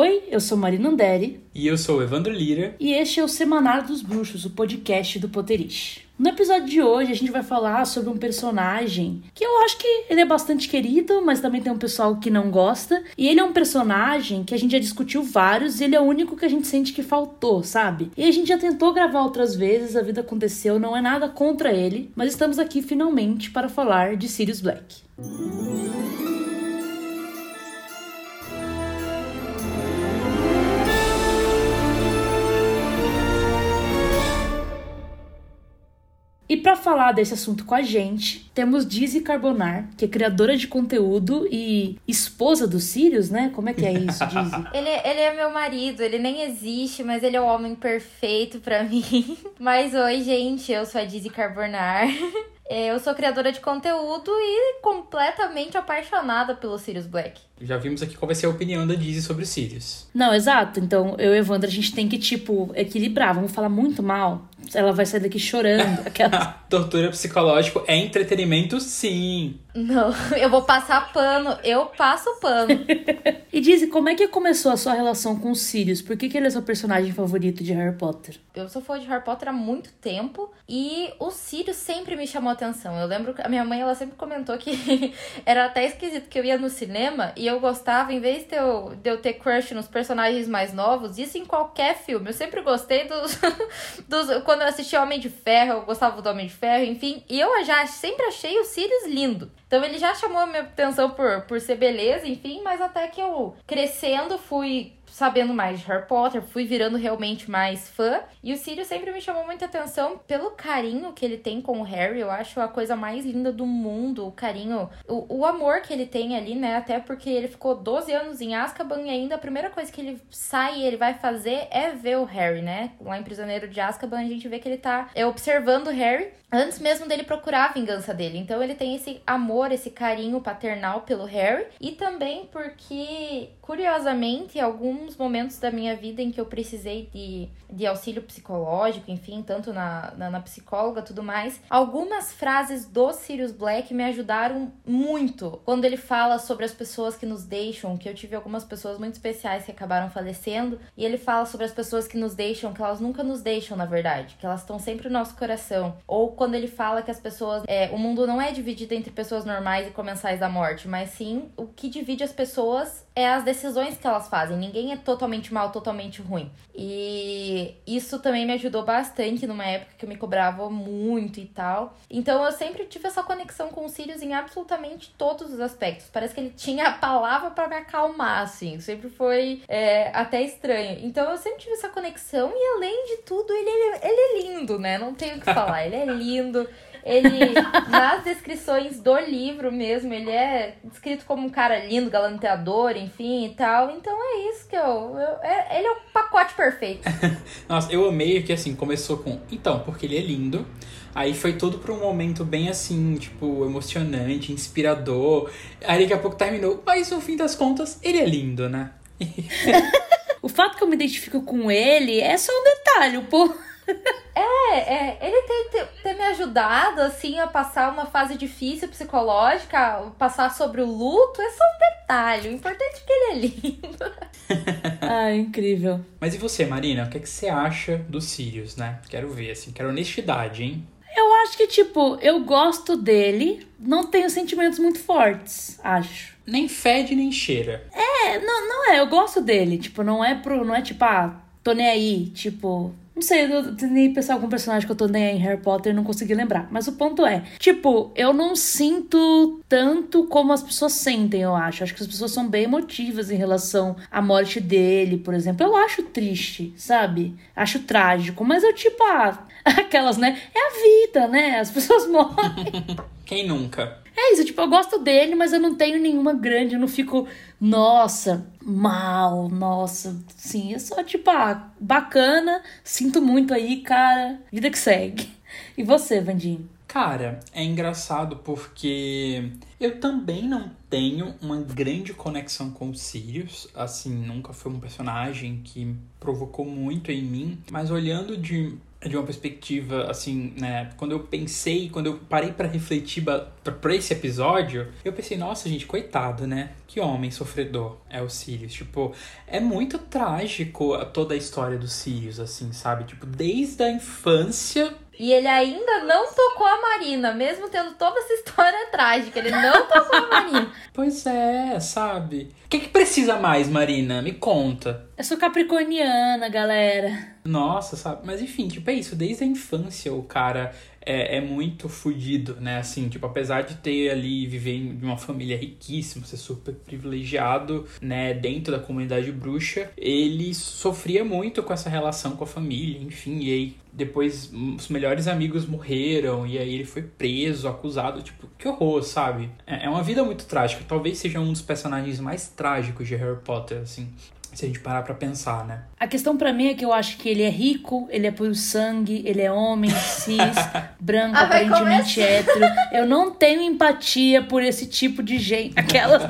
Oi, eu sou Marina Anderi. E eu sou o Evandro Lira. E este é o Semanário dos Bruxos, o podcast do Potterish. No episódio de hoje, a gente vai falar sobre um personagem que eu acho que ele é bastante querido, mas também tem um pessoal que não gosta. E ele é um personagem que a gente já discutiu vários e ele é o único que a gente sente que faltou, sabe? E a gente já tentou gravar outras vezes, a vida aconteceu, não é nada contra ele, mas estamos aqui finalmente para falar de Sirius Black. E para falar desse assunto com a gente, temos Dizzy Carbonar, que é criadora de conteúdo e esposa do Sirius, né? Como é que é isso, Dizzy? ele, ele é meu marido, ele nem existe, mas ele é o homem perfeito para mim. Mas oi, gente, eu sou a Dizzy Carbonar. É, eu sou criadora de conteúdo e completamente apaixonada pelo Sirius Black. Já vimos aqui qual vai ser a opinião da Dizzy sobre o Sirius. Não, exato. Então, eu e Evandro, a gente tem que, tipo, equilibrar. Vamos falar muito mal. Ela vai sair daqui chorando. Aquela... Tortura psicológico é entretenimento, sim. Não, eu vou passar pano. Eu passo pano. e Dizzy, como é que começou a sua relação com o Sirius? Por que, que ele é seu personagem favorito de Harry Potter? Eu sou fã de Harry Potter há muito tempo e o Sirius sempre me chamou a atenção. Eu lembro que a minha mãe, ela sempre comentou que era até esquisito que eu ia no cinema e eu gostava, em vez de eu, de eu ter crush nos personagens mais novos, isso em qualquer filme. Eu sempre gostei dos. dos quando eu assisti Homem de Ferro, eu gostava do Homem de Ferro, enfim. E eu já sempre achei o Sirius lindo. Então ele já chamou a minha atenção por, por ser beleza, enfim, mas até que eu crescendo fui sabendo mais de Harry Potter, fui virando realmente mais fã. E o Sirius sempre me chamou muita atenção pelo carinho que ele tem com o Harry. Eu acho a coisa mais linda do mundo, o carinho, o, o amor que ele tem ali, né? Até porque ele ficou 12 anos em Azkaban e ainda a primeira coisa que ele sai e ele vai fazer é ver o Harry, né? Lá em Prisioneiro de Azkaban a gente vê que ele tá é, observando o Harry antes mesmo dele procurar a vingança dele. Então ele tem esse amor, esse carinho paternal pelo Harry e também porque, curiosamente, alguns momentos da minha vida em que eu precisei de, de auxílio psicológico, enfim, tanto na, na, na psicóloga tudo mais, algumas frases do Sirius Black me ajudaram muito. Quando ele fala sobre as pessoas que nos deixam, que eu tive algumas pessoas muito especiais que acabaram falecendo, e ele fala sobre as pessoas que nos deixam, que elas nunca nos deixam, na verdade, que elas estão sempre no nosso coração. Ou quando ele fala que as pessoas. É, o mundo não é dividido entre pessoas normais e comensais da morte, mas sim o que divide as pessoas é as decisões que elas fazem. Ninguém é totalmente mal, totalmente ruim. E isso também me ajudou bastante numa época que eu me cobrava muito e tal. Então eu sempre tive essa conexão com o Sirius em absolutamente todos os aspectos. Parece que ele tinha a palavra para me acalmar, assim. Sempre foi é, até estranho. Então eu sempre tive essa conexão e além de tudo, ele, ele, ele é lindo, né? Não tenho o que falar. Ele é lindo. Ele, nas descrições do livro mesmo, ele é descrito como um cara lindo, galanteador, enfim e tal. Então é isso que eu. eu é, ele é o pacote perfeito. Nossa, eu amei que assim, começou com. Então, porque ele é lindo. Aí foi tudo pra um momento bem assim, tipo, emocionante, inspirador. Aí daqui a pouco terminou. Mas no fim das contas, ele é lindo, né? o fato que eu me identifico com ele é só um detalhe, pô. É, é, ele ter, me ajudado, assim, a passar uma fase difícil psicológica, passar sobre o luto, é só um detalhe. O importante é que ele é lindo. ah, incrível. Mas e você, Marina? O que, é que você acha do Sirius, né? Quero ver, assim, quero honestidade, hein? Eu acho que, tipo, eu gosto dele, não tenho sentimentos muito fortes, acho. Nem fede, nem cheira. É, não, não é, eu gosto dele, tipo, não é pro, não é tipo, ah, tô nem aí, tipo, não sei, eu tentei pensar algum personagem que eu tô nem em Harry Potter não consegui lembrar. Mas o ponto é, tipo, eu não sinto tanto como as pessoas sentem, eu acho. Acho que as pessoas são bem emotivas em relação à morte dele, por exemplo. Eu acho triste, sabe? Acho trágico. Mas eu, tipo, ah, aquelas, né? É a vida, né? As pessoas morrem. Quem nunca? É isso, tipo, eu gosto dele, mas eu não tenho nenhuma grande, eu não fico, nossa, mal, nossa, sim, é só tipo, ah, bacana, sinto muito aí, cara, vida que segue. E você, Vandinho? Cara, é engraçado porque eu também não tenho uma grande conexão com o Sirius. Assim, nunca foi um personagem que provocou muito em mim. Mas olhando de de uma perspectiva assim, né? Quando eu pensei, quando eu parei para refletir para esse episódio, eu pensei, nossa, gente, coitado, né? Que homem sofredor é o Sirius. Tipo, é muito trágico toda a história do Sirius, assim, sabe? Tipo, desde a infância e ele ainda não tocou a Marina, mesmo tendo toda essa história trágica. Ele não tocou a Marina. Pois é, sabe? O que, que precisa mais, Marina? Me conta. Eu sou capricorniana, galera. Nossa, sabe? Mas enfim, tipo, é isso. Desde a infância o cara é, é muito fudido, né? Assim, tipo, apesar de ter ali, viver em uma família riquíssima, ser super privilegiado, né? Dentro da comunidade bruxa, ele sofria muito com essa relação com a família, enfim. E aí depois os melhores amigos morreram e aí ele foi preso, acusado, tipo, que horror, sabe? É, é uma vida muito trágica. Talvez seja um dos personagens mais trágicos de Harry Potter, assim. Se a gente parar pra pensar, né? A questão para mim é que eu acho que ele é rico, ele é por sangue, ele é homem, cis, branco, ah, aparentemente hétero. Eu não tenho empatia por esse tipo de gente. Aquelas.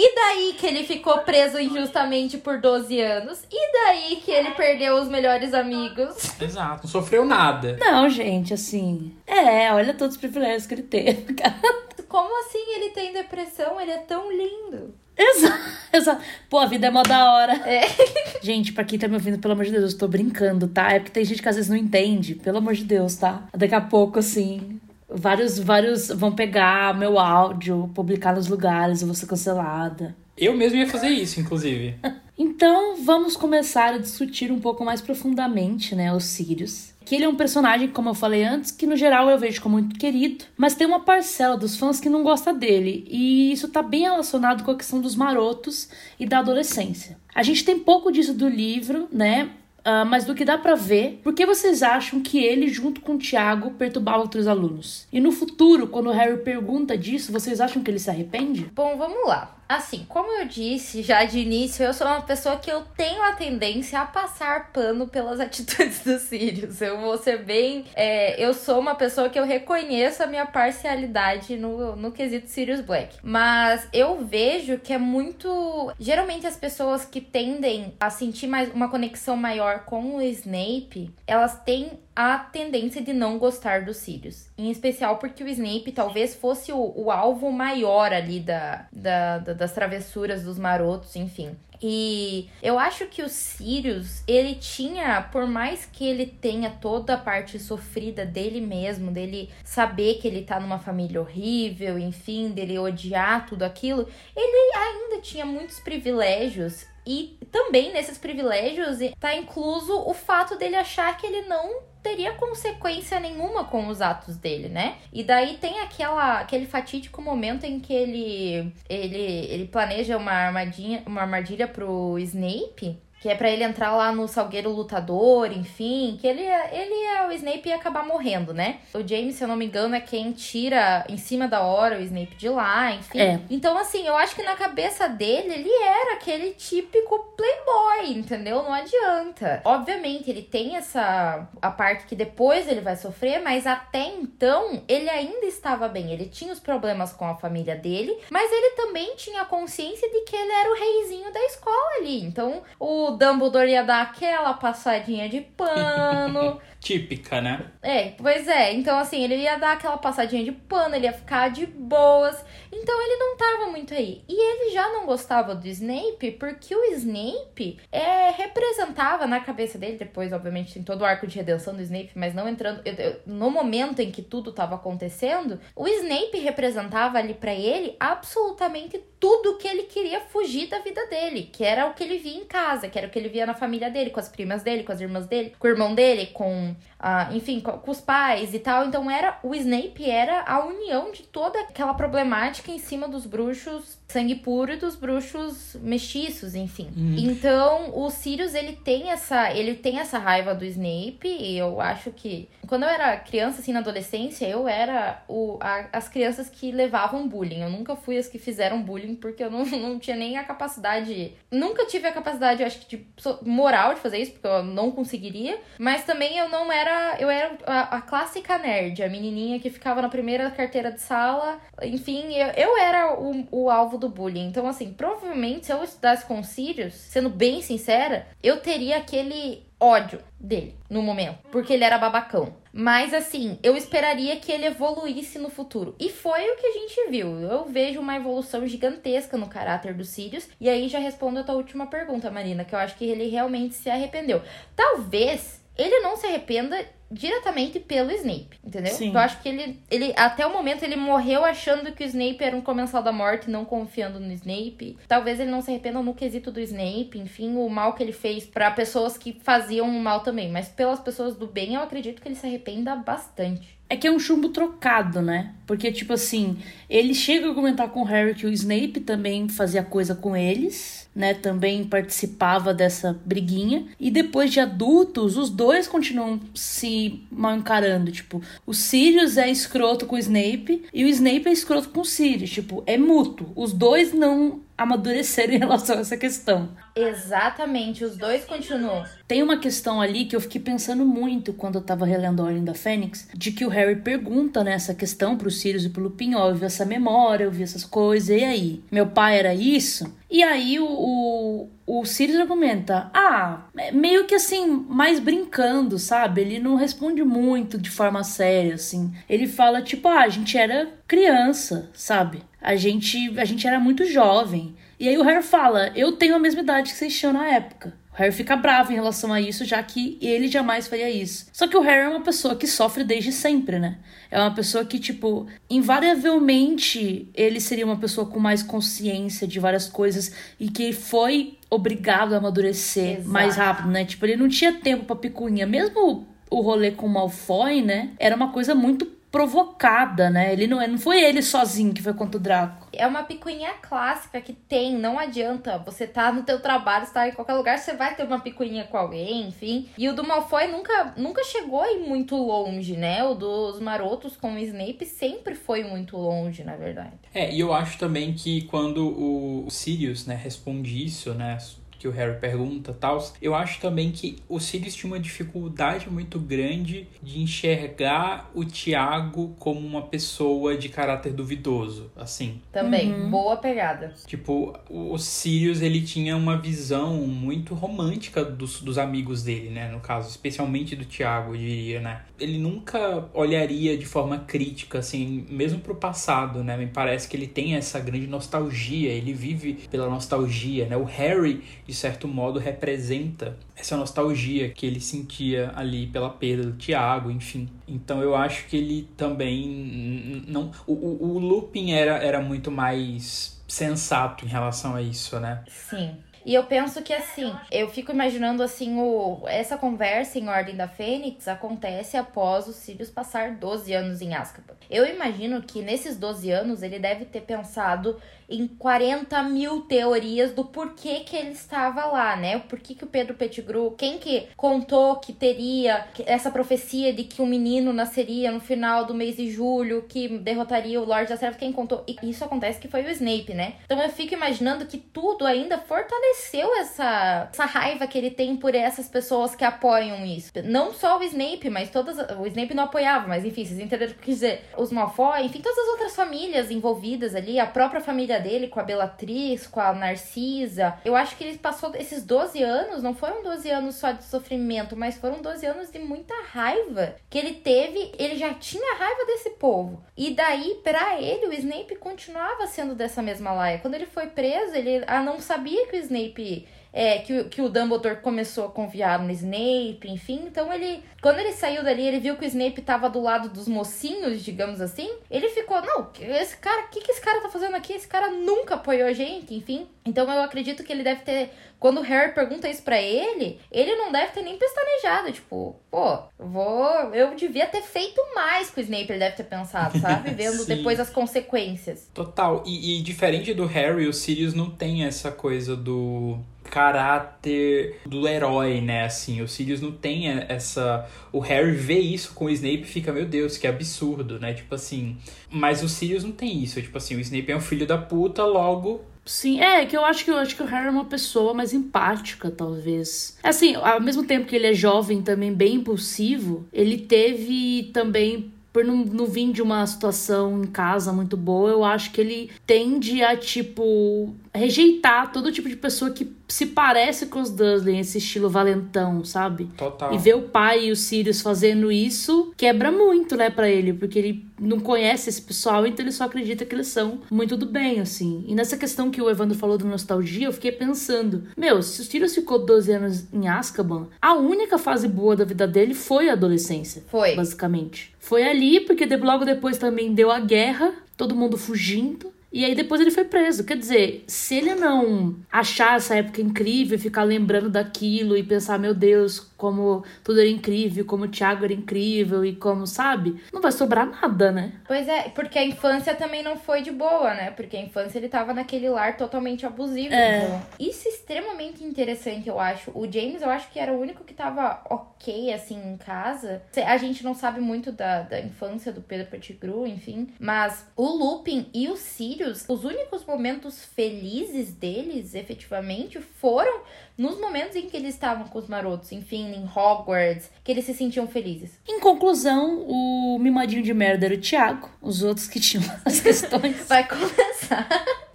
E daí que ele ficou preso injustamente por 12 anos? E daí que ele perdeu os melhores amigos? Exato, não sofreu nada. Não, gente, assim. É, olha todos os privilégios que ele teve. Como assim ele tem depressão? Ele é tão lindo. Exato, exato. Pô, a vida é mó da hora. É. Gente, pra quem tá me ouvindo, pelo amor de Deus, eu tô brincando, tá? É porque tem gente que às vezes não entende. Pelo amor de Deus, tá? Daqui a pouco, assim, vários, vários vão pegar meu áudio, publicar nos lugares, eu vou ser cancelada. Eu mesmo ia fazer isso, inclusive. então, vamos começar a discutir um pouco mais profundamente, né, os Sirius que ele é um personagem, como eu falei antes, que no geral eu vejo como muito querido, mas tem uma parcela dos fãs que não gosta dele, e isso tá bem relacionado com a questão dos marotos e da adolescência. A gente tem pouco disso do livro, né? Uh, mas do que dá para ver, por que vocês acham que ele, junto com o Tiago, perturbava outros alunos? E no futuro, quando o Harry pergunta disso, vocês acham que ele se arrepende? Bom, vamos lá. Assim, como eu disse já de início, eu sou uma pessoa que eu tenho a tendência a passar pano pelas atitudes dos Sirius. Eu vou ser bem. É, eu sou uma pessoa que eu reconheço a minha parcialidade no, no quesito Sirius Black. Mas eu vejo que é muito. Geralmente as pessoas que tendem a sentir mais uma conexão maior com o Snape, elas têm a tendência de não gostar dos Sirius. Em especial porque o Snape talvez fosse o, o alvo maior ali da, da, da, das travessuras dos marotos, enfim. E eu acho que o Sirius, ele tinha, por mais que ele tenha toda a parte sofrida dele mesmo, dele saber que ele tá numa família horrível, enfim, dele odiar tudo aquilo, ele ainda tinha muitos privilégios e também nesses privilégios tá incluso o fato dele achar que ele não teria consequência nenhuma com os atos dele, né? E daí tem aquela, aquele fatídico momento em que ele, ele, ele planeja uma armadilha, uma armadilha pro Snape que é para ele entrar lá no Salgueiro Lutador, enfim, que ele, ele é o Snape ia acabar morrendo, né? O James, se eu não me engano, é quem tira em cima da hora o Snape de lá, enfim. É. Então, assim, eu acho que na cabeça dele, ele era aquele típico playboy, entendeu? Não adianta. Obviamente, ele tem essa a parte que depois ele vai sofrer, mas até então ele ainda estava bem. Ele tinha os problemas com a família dele, mas ele também tinha consciência de que ele era o reizinho da escola ali. Então, o o Dumbledore ia dar aquela passadinha de pano. Típica, né? É, pois é. Então, assim, ele ia dar aquela passadinha de pano, ele ia ficar de boas. Então, ele não tava muito aí. E ele já não gostava do Snape, porque o Snape é, representava na cabeça dele, depois, obviamente, tem todo o arco de redenção do Snape, mas não entrando. No momento em que tudo tava acontecendo, o Snape representava ali para ele absolutamente tudo que ele queria fugir da vida dele, que era o que ele via em casa, que era o que ele via na família dele, com as primas dele, com as irmãs dele, com o irmão dele, com Uh, enfim, com, com, os pais e tal. Então era o Snape era a união de toda aquela problemática em cima dos bruxos sangue puro e dos bruxos mestiços, enfim. Uhum. Então, o Sirius ele tem essa, ele tem essa raiva do Snape e eu acho que quando eu era criança assim na adolescência, eu era o, a, as crianças que levavam bullying. Eu nunca fui as que fizeram bullying porque eu não, não tinha nem a capacidade, nunca tive a capacidade, eu acho que, de moral de fazer isso, porque eu não conseguiria. Mas também eu não era. Eu era a, a clássica nerd, a menininha que ficava na primeira carteira de sala. Enfim, eu, eu era o, o alvo do bullying. Então, assim, provavelmente se eu estudasse com Sirius, sendo bem sincera, eu teria aquele ódio dele no momento, porque ele era babacão. Mas assim, eu esperaria que ele evoluísse no futuro. E foi o que a gente viu. Eu vejo uma evolução gigantesca no caráter do Sirius. E aí já respondo a tua última pergunta, Marina, que eu acho que ele realmente se arrependeu. Talvez ele não se arrependa diretamente pelo Snape, entendeu? Sim. Eu acho que ele, ele, até o momento, ele morreu achando que o Snape era um comensal da morte, não confiando no Snape. Talvez ele não se arrependa no quesito do Snape, enfim, o mal que ele fez para pessoas que faziam o mal também. Mas pelas pessoas do bem, eu acredito que ele se arrependa bastante. É que é um chumbo trocado, né? Porque, tipo assim, ele chega a comentar com o Harry que o Snape também fazia coisa com eles, né? Também participava dessa briguinha. E depois de adultos, os dois continuam se mal encarando. Tipo, o Sirius é escroto com o Snape e o Snape é escroto com o Sirius. Tipo, é mútuo. Os dois não amadureceram em relação a essa questão. Exatamente, os dois continuam. Tem uma questão ali que eu fiquei pensando muito quando eu tava relendo a Ordem da Fênix, de que o Harry pergunta nessa né, questão pro Sirius e pro Lupin, ó, eu vi essa memória, eu vi essas coisas, e aí? Meu pai era isso? E aí o, o, o Sirius argumenta, ah, meio que assim, mais brincando, sabe? Ele não responde muito de forma séria, assim. Ele fala, tipo, ah, a gente era criança, sabe? A gente, a gente era muito jovem. E aí o Harry fala: Eu tenho a mesma idade que vocês tinham na época. O Harry fica bravo em relação a isso, já que ele jamais faria isso. Só que o Harry é uma pessoa que sofre desde sempre, né? É uma pessoa que, tipo, invariavelmente ele seria uma pessoa com mais consciência de várias coisas e que foi obrigado a amadurecer Exato. mais rápido, né? Tipo, ele não tinha tempo pra picuinha. Mesmo o rolê com o Malfoy, né? Era uma coisa muito provocada, né? Ele não, é, não foi ele sozinho que foi contra o Draco. É uma picuinha clássica que tem, não adianta. Você tá no teu trabalho, está em qualquer lugar, você vai ter uma picuinha com alguém, enfim. E o do Malfoy nunca, nunca chegou aí muito longe, né? O dos marotos com o Snape sempre foi muito longe, na verdade. É, e eu acho também que quando o Sirius, né, responde isso, né, que o Harry pergunta tal. Eu acho também que o Sirius tinha uma dificuldade muito grande de enxergar o Tiago como uma pessoa de caráter duvidoso, assim. Também, uhum. boa pegada. Tipo, o Sirius, ele tinha uma visão muito romântica dos, dos amigos dele, né? No caso, especialmente do Tiago, eu diria, né? Ele nunca olharia de forma crítica, assim, mesmo pro passado, né? Me parece que ele tem essa grande nostalgia, ele vive pela nostalgia, né? O Harry de certo modo, representa essa nostalgia que ele sentia ali pela perda do Tiago, enfim. Então eu acho que ele também não o, o, o Lupin era, era muito mais sensato em relação a isso, né? Sim. E eu penso que assim, eu fico imaginando assim, o, essa conversa em Ordem da Fênix acontece após o Sirius passar 12 anos em Azkaban. Eu imagino que nesses 12 anos ele deve ter pensado em 40 mil teorias do porquê que ele estava lá, né? O porquê que o Pedro Pettigrew, quem que contou que teria essa profecia de que um menino nasceria no final do mês de julho, que derrotaria o Lorde das Trevas, quem contou? E isso acontece que foi o Snape, né? Então eu fico imaginando que tudo ainda fortaleceu essa, essa raiva que ele tem por essas pessoas que apoiam isso. Não só o Snape, mas todas. O Snape não apoiava, mas enfim, vocês entenderam o que dizer. Os Malfoy, enfim, todas as outras famílias envolvidas ali, a própria família dele, com a Bellatriz, com a Narcisa. Eu acho que ele passou esses 12 anos, não foram 12 anos só de sofrimento, mas foram 12 anos de muita raiva que ele teve. Ele já tinha raiva desse povo. E daí, para ele, o Snape continuava sendo dessa mesma laia. Quando ele foi preso, ele ah, não sabia que o Snape maybe é, que, que o Dumbledore começou a confiar no Snape, enfim. Então ele, quando ele saiu dali, ele viu que o Snape tava do lado dos mocinhos, digamos assim. Ele ficou, não, esse cara, o que, que esse cara tá fazendo aqui? Esse cara nunca apoiou a gente, enfim. Então eu acredito que ele deve ter quando o Harry pergunta isso para ele, ele não deve ter nem pestanejado. Tipo, pô, vou. Eu devia ter feito mais com o Snape, ele deve ter pensado, sabe? Vendo depois as consequências. Total. E, e diferente do Harry, o Sirius não tem essa coisa do caráter do herói, né? Assim, o Sirius não tem essa. O Harry vê isso com o Snape e fica, meu Deus, que absurdo, né? Tipo assim. Mas o Sirius não tem isso. Tipo assim, o Snape é um filho da puta, logo Sim, é que eu acho que eu acho que o Harry é uma pessoa mais empática, talvez. Assim, ao mesmo tempo que ele é jovem, também bem impulsivo, ele teve também por não, não vir de uma situação em casa muito boa, eu acho que ele tende a, tipo, rejeitar todo tipo de pessoa que se parece com os Dursley, esse estilo valentão, sabe? Total. E ver o pai e o Sirius fazendo isso quebra muito, né, para ele, porque ele não conhece esse pessoal, então ele só acredita que eles são muito do bem, assim. E nessa questão que o Evandro falou da nostalgia, eu fiquei pensando, meu, se o Sirius ficou 12 anos em Azkaban, a única fase boa da vida dele foi a adolescência. Foi. Basicamente. Foi ali, porque logo depois também deu a guerra, todo mundo fugindo. E aí depois ele foi preso. Quer dizer, se ele não achar essa época incrível, ficar lembrando daquilo e pensar, meu Deus, como tudo era incrível, como o Thiago era incrível e como, sabe? Não vai sobrar nada, né? Pois é, porque a infância também não foi de boa, né? Porque a infância ele tava naquele lar totalmente abusivo. É. Então, isso é extremamente interessante, eu acho. O James, eu acho que era o único que tava ok, assim, em casa. A gente não sabe muito da, da infância do Pedro Pettigrew, enfim. Mas o Lupin e o Sirius, os únicos momentos felizes deles, efetivamente, foram nos momentos em que eles estavam com os marotos, enfim, em Hogwarts, que eles se sentiam felizes. Em conclusão, o mimadinho de merda era o Thiago, os outros que tinham as questões. Vai começar.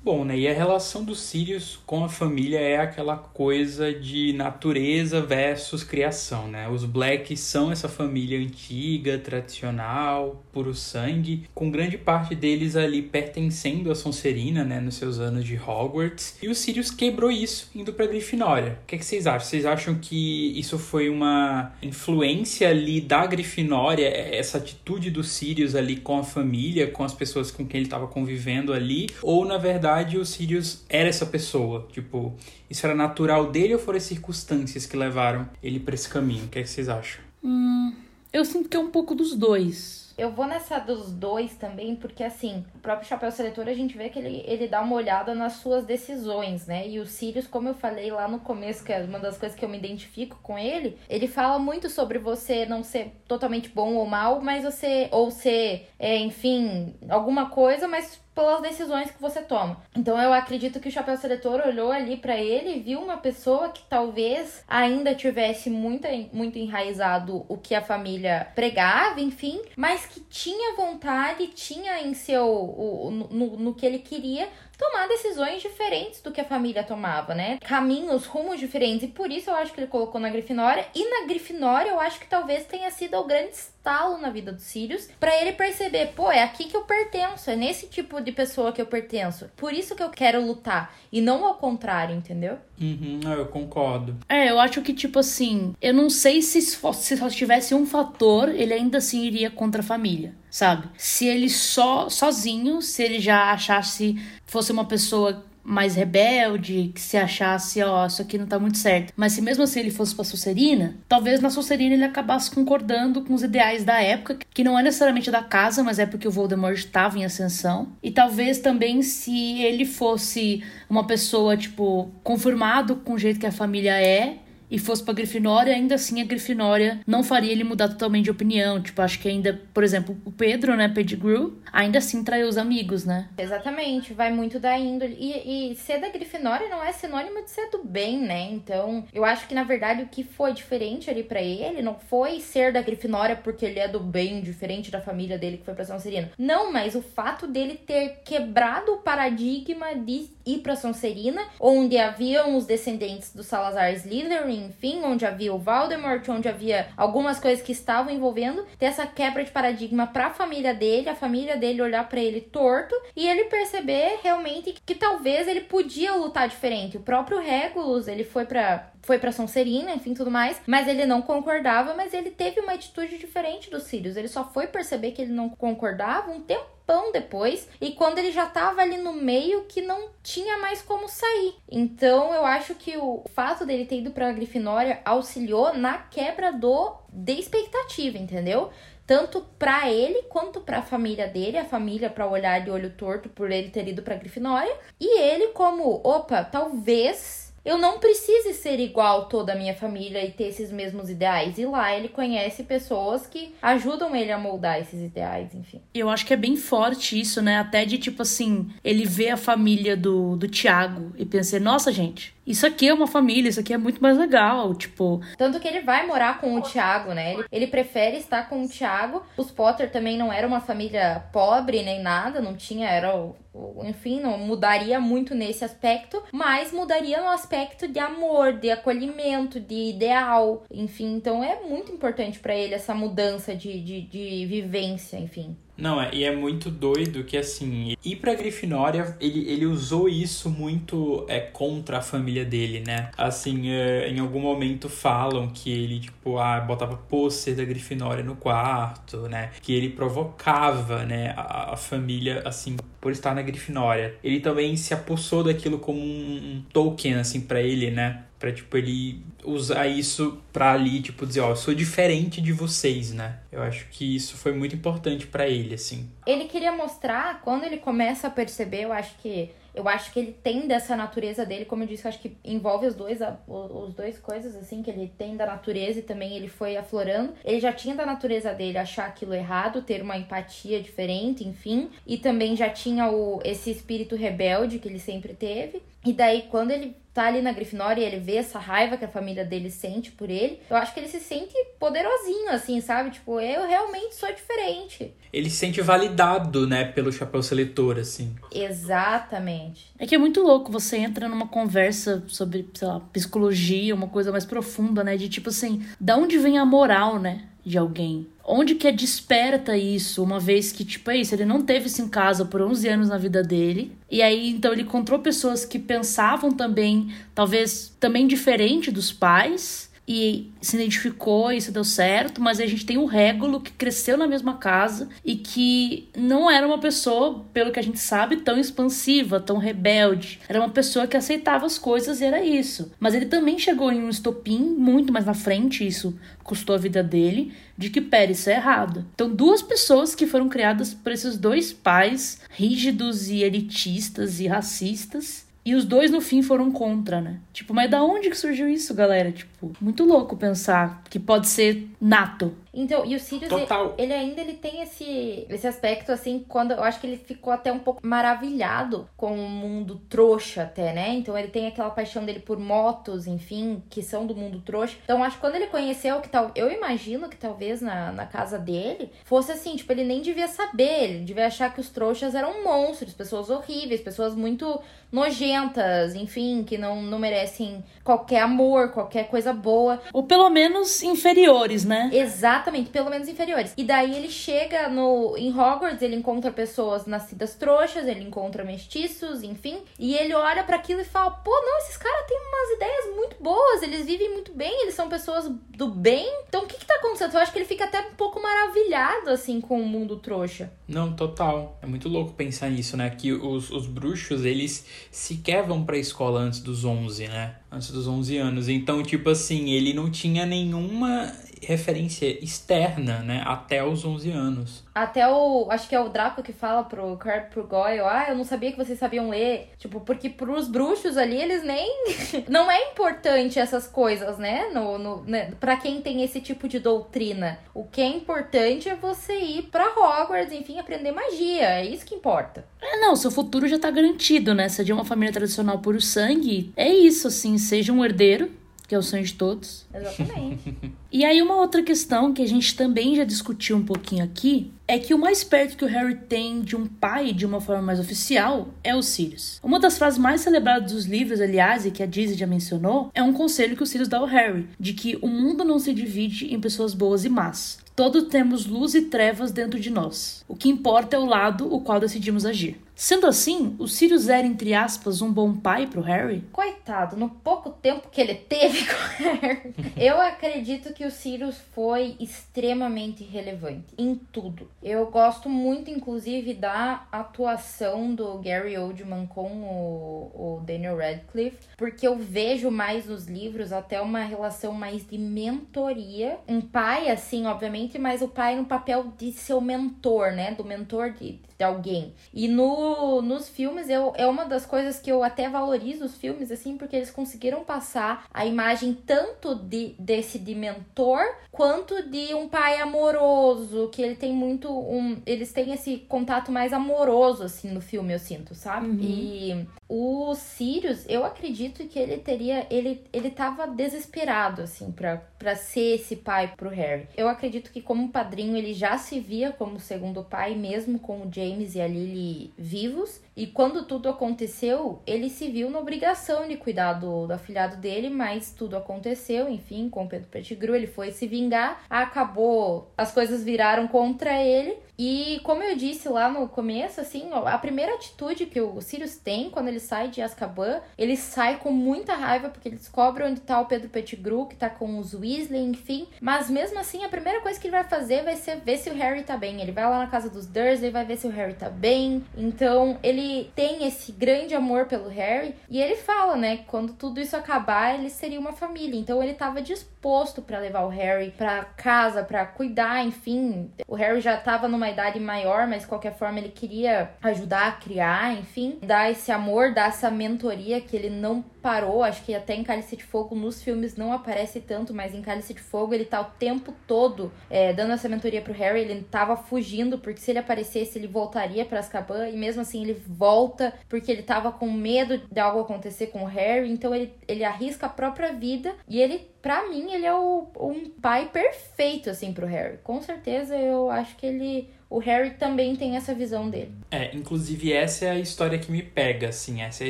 Bom, né? E a relação dos Sirius com a família é aquela coisa de natureza versus criação, né? Os Blacks são essa família antiga, tradicional, puro sangue, com grande parte deles ali pertencendo a Sonserina, né? Nos seus anos de Hogwarts. E o Sirius quebrou isso indo pra Grifinória. O que, é que vocês acham? Vocês acham que isso foi uma influência ali da Grifinória, essa atitude do Sirius ali com a família, com as pessoas com quem ele estava convivendo ali? Ou, na verdade, verdade o Sirius era essa pessoa. Tipo, isso era natural dele ou foram as circunstâncias que levaram ele para esse caminho? O que, é que vocês acham? Hum, eu sinto que é um pouco dos dois. Eu vou nessa dos dois também, porque assim, o próprio Chapéu Seletor a gente vê que ele, ele dá uma olhada nas suas decisões, né? E o Sirius, como eu falei lá no começo, que é uma das coisas que eu me identifico com ele, ele fala muito sobre você não ser totalmente bom ou mal, mas você, ou ser, é, enfim, alguma coisa, mas pelas decisões que você toma. Então eu acredito que o chapéu seletor olhou ali para ele e viu uma pessoa que talvez ainda tivesse muito, muito enraizado o que a família pregava, enfim, mas que tinha vontade, tinha em seu o, no, no que ele queria tomar decisões diferentes do que a família tomava, né? Caminhos, rumos diferentes. E por isso eu acho que ele colocou na Grifinória. E na Grifinória eu acho que talvez tenha sido o grande estalo na vida dos Sirius para ele perceber, pô, é aqui que eu pertenço, é nesse tipo de pessoa que eu pertenço. Por isso que eu quero lutar e não ao contrário, entendeu? Uhum, eu concordo. É, eu acho que tipo assim, eu não sei se se só tivesse um fator, ele ainda assim iria contra a família sabe? Se ele só sozinho, se ele já achasse fosse uma pessoa mais rebelde, que se achasse, ó, oh, isso aqui não tá muito certo. Mas se mesmo assim ele fosse pra Sonserina, talvez na Sonserina ele acabasse concordando com os ideais da época, que não é necessariamente da casa, mas é porque o Voldemort estava em ascensão. E talvez também se ele fosse uma pessoa, tipo, confirmado com o jeito que a família é, e fosse pra Grifinória, ainda assim a Grifinória não faria ele mudar totalmente de opinião. Tipo, acho que ainda, por exemplo, o Pedro, né, Pettigrew, ainda assim traiu os amigos, né? Exatamente, vai muito da índole. E, e ser da Grifinória não é sinônimo de ser do bem, né? Então, eu acho que na verdade o que foi diferente ali para ele não foi ser da Grifinória porque ele é do bem, diferente da família dele que foi pra Sonserina. Não, mas o fato dele ter quebrado o paradigma de ir pra Sonserina, onde haviam os descendentes do Salazar Slytherin enfim, onde havia o Voldemort, onde havia algumas coisas que estavam envolvendo, ter essa quebra de paradigma para a família dele, a família dele olhar para ele torto e ele perceber realmente que talvez ele podia lutar diferente. O próprio Regulus, ele foi para foi pra Sonserina, enfim, tudo mais, mas ele não concordava, mas ele teve uma atitude diferente dos Sirius. Ele só foi perceber que ele não concordava um tempo tempão depois e quando ele já tava ali no meio que não tinha mais como sair. Então eu acho que o fato dele ter ido pra Grifinória auxiliou na quebra do de expectativa, entendeu? Tanto para ele quanto para a família dele, a família para olhar de olho torto por ele ter ido para Grifinória, e ele como, opa, talvez eu não precise ser igual toda a minha família e ter esses mesmos ideais. E lá ele conhece pessoas que ajudam ele a moldar esses ideais, enfim. Eu acho que é bem forte isso, né? Até de tipo assim, ele vê a família do, do Tiago e pensa, nossa, gente, isso aqui é uma família, isso aqui é muito mais legal, tipo. Tanto que ele vai morar com o Thiago, né? Ele, ele prefere estar com o Thiago. Os Potter também não era uma família pobre nem nada, não tinha, era o, enfim, não mudaria muito nesse aspecto, mas mudaria no aspecto de amor, de acolhimento, de ideal, enfim. Então é muito importante para ele essa mudança de, de, de vivência, enfim. Não, é, e é muito doido que, assim, ir pra Grifinória, ele, ele usou isso muito é, contra a família dele, né? Assim, é, em algum momento falam que ele, tipo, ah, botava pôster da Grifinória no quarto, né? Que ele provocava, né, a, a família, assim, por estar na Grifinória. Ele também se apossou daquilo como um, um token, assim, para ele, né? Pra, tipo, ele usar isso pra ali, tipo, dizer, ó, eu sou diferente de vocês, né? Eu acho que isso foi muito importante para ele, assim. Ele queria mostrar, quando ele começa a perceber, eu acho que eu acho que ele tem dessa natureza dele, como eu disse, eu acho que envolve os dois, os dois coisas, assim, que ele tem da natureza e também ele foi aflorando. Ele já tinha da natureza dele achar aquilo errado, ter uma empatia diferente, enfim. E também já tinha o, esse espírito rebelde que ele sempre teve. E daí, quando ele tá ali na Grifinória e ele vê essa raiva que a família dele sente por ele, eu acho que ele se sente poderosinho, assim, sabe? Tipo, eu realmente sou diferente. Ele se sente validado, né, pelo chapéu seletor, assim. Exatamente. É que é muito louco, você entra numa conversa sobre, sei lá, psicologia, uma coisa mais profunda, né? De tipo assim, da onde vem a moral, né? De alguém. Onde que é desperta isso, uma vez que, tipo, é isso, ele não teve isso em casa por 11 anos na vida dele. E aí, então, ele encontrou pessoas que pensavam também, talvez, também diferente dos pais e se identificou e isso deu certo, mas a gente tem o Régulo que cresceu na mesma casa e que não era uma pessoa, pelo que a gente sabe, tão expansiva, tão rebelde. Era uma pessoa que aceitava as coisas e era isso. Mas ele também chegou em um estopim muito mais na frente, isso custou a vida dele, de que, pera, isso é errado. Então, duas pessoas que foram criadas por esses dois pais rígidos e elitistas e racistas e os dois no fim foram contra, né? Tipo, mas da onde que surgiu isso, galera? Tipo, muito louco pensar que pode ser nato. Então, e o Sirius, ele, ele, ainda ele tem esse, esse aspecto, assim, quando eu acho que ele ficou até um pouco maravilhado com o mundo trouxa, até, né? Então, ele tem aquela paixão dele por motos, enfim, que são do mundo trouxa. Então, acho que quando ele conheceu, que tal, eu imagino que talvez na, na casa dele fosse assim, tipo, ele nem devia saber, ele devia achar que os trouxas eram monstros, pessoas horríveis, pessoas muito nojentas, enfim, que não, não merecem qualquer amor, qualquer coisa boa. Ou pelo menos inferiores, né? Exatamente, pelo menos inferiores. E daí ele chega no em Hogwarts, ele encontra pessoas nascidas trouxas, ele encontra mestiços, enfim, e ele olha para aquilo e fala: "Pô, não, esses caras têm umas ideias muito boas, eles vivem muito bem, eles são pessoas do bem. Então o que que tá acontecendo?" Eu acho que ele fica até um pouco maravilhado assim com o mundo trouxa. Não, total. É muito louco pensar nisso, né? Que os, os bruxos, eles sequer vão pra escola antes dos 11, né? Antes dos 11 anos. Então, tipo assim, ele não tinha nenhuma referência externa, né? Até os 11 anos. Até o. Acho que é o Draco que fala pro Kurt pro Goyle: Ah, eu não sabia que vocês sabiam ler. Tipo, porque pros bruxos ali, eles nem. não é importante essas coisas, né? No, no, né? Pra quem tem esse tipo de doutrina. O que é importante é você ir pra Hogwarts, enfim, aprender magia. É isso que importa. É, não, seu futuro já tá garantido, né? Se é de uma família tradicional puro sangue, é isso, assim, seja um herdeiro que é o sonho de todos. Exatamente. e aí uma outra questão que a gente também já discutiu um pouquinho aqui é que o mais perto que o Harry tem de um pai de uma forma mais oficial é o Sirius. Uma das frases mais celebradas dos livros, aliás, e que a Disney já mencionou, é um conselho que o Sirius dá ao Harry, de que o mundo não se divide em pessoas boas e más. Todos temos luz e trevas dentro de nós. O que importa é o lado o qual decidimos agir. Sendo assim, o Sirius era, entre aspas, um bom pai pro Harry? Coitado, no pouco tempo que ele teve com o Harry. eu acredito que o Sirius foi extremamente relevante em tudo. Eu gosto muito, inclusive, da atuação do Gary Oldman com o, o Daniel Radcliffe, porque eu vejo mais nos livros até uma relação mais de mentoria. Um pai, assim, obviamente, mas o pai no papel de seu mentor, né? Do mentor de, de alguém. E no, nos filmes, eu, é uma das coisas que eu até valorizo os filmes, assim, porque eles conseguiram passar a imagem tanto de, desse de mentor, quanto de um pai amoroso, que ele tem muito um... Eles têm esse contato mais amoroso, assim, no filme, eu sinto, sabe? Uhum. E o Sirius, eu acredito que ele teria... Ele, ele tava desesperado, assim, pra, pra ser esse pai pro Harry. Eu acredito que como padrinho, ele já se via como segundo pai, mesmo com o James e a Lily vivos. E quando tudo aconteceu, ele se viu na obrigação de cuidar do, do afilhado dele, mas tudo aconteceu, enfim, com o Pedro Pettigrew, ele foi se vingar, acabou, as coisas viraram contra ele. E como eu disse lá no começo, assim, a primeira atitude que o Sirius tem quando ele sai de Azkaban, ele sai com muita raiva porque ele descobre onde tá o Pedro Pettigrew, que tá com os Weasley, enfim. Mas mesmo assim, a primeira coisa que ele vai fazer vai ser ver se o Harry tá bem. Ele vai lá na casa dos Dursley, vai ver se o Harry tá bem. Então, ele tem esse grande amor pelo Harry e ele fala, né, quando tudo isso acabar, ele seria uma família. Então, ele tava disposto para levar o Harry para casa, para cuidar, enfim. O Harry já tava numa idade maior, mas de qualquer forma ele queria ajudar a criar, enfim, dar esse amor, dar essa mentoria que ele não parou. Acho que até em Cálice de Fogo nos filmes não aparece tanto, mas em Cálice de Fogo ele tá o tempo todo é, dando essa mentoria pro Harry. Ele tava fugindo porque se ele aparecesse ele voltaria para Azkaban e mesmo assim ele volta porque ele tava com medo de algo acontecer com o Harry. Então ele, ele arrisca a própria vida e ele para mim, ele é o, um pai perfeito, assim, pro Harry. Com certeza, eu acho que ele o Harry também tem essa visão dele. É, inclusive essa é a história que me pega, assim, essa é a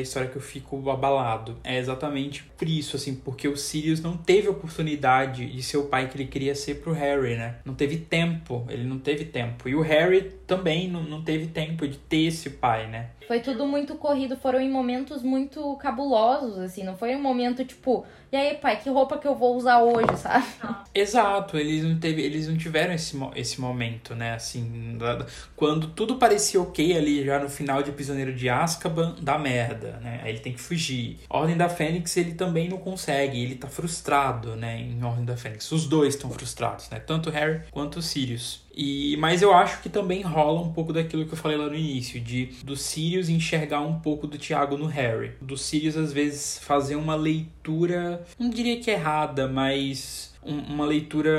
história que eu fico abalado. É exatamente por isso, assim, porque o Sirius não teve oportunidade de ser o pai que ele queria ser pro Harry, né? Não teve tempo, ele não teve tempo. E o Harry também não, não teve tempo de ter esse pai, né? Foi tudo muito corrido, foram em momentos muito cabulosos, assim, não foi um momento tipo, e aí, pai, que roupa que eu vou usar hoje, sabe? Exato, eles não, teve, eles não tiveram esse, esse momento, né, assim, quando tudo parecia ok ali, já no final de Prisioneiro de Azkaban, dá merda, né, aí ele tem que fugir. Ordem da Fênix, ele também não consegue, ele tá frustrado, né, em Ordem da Fênix. Os dois estão frustrados, né, tanto Harry quanto Sirius. E, mas eu acho que também rola um pouco daquilo que eu falei lá no início, de do Sirius enxergar um pouco do Tiago no Harry. Do Sirius, às vezes, fazer uma leitura, não diria que errada, mas um, uma leitura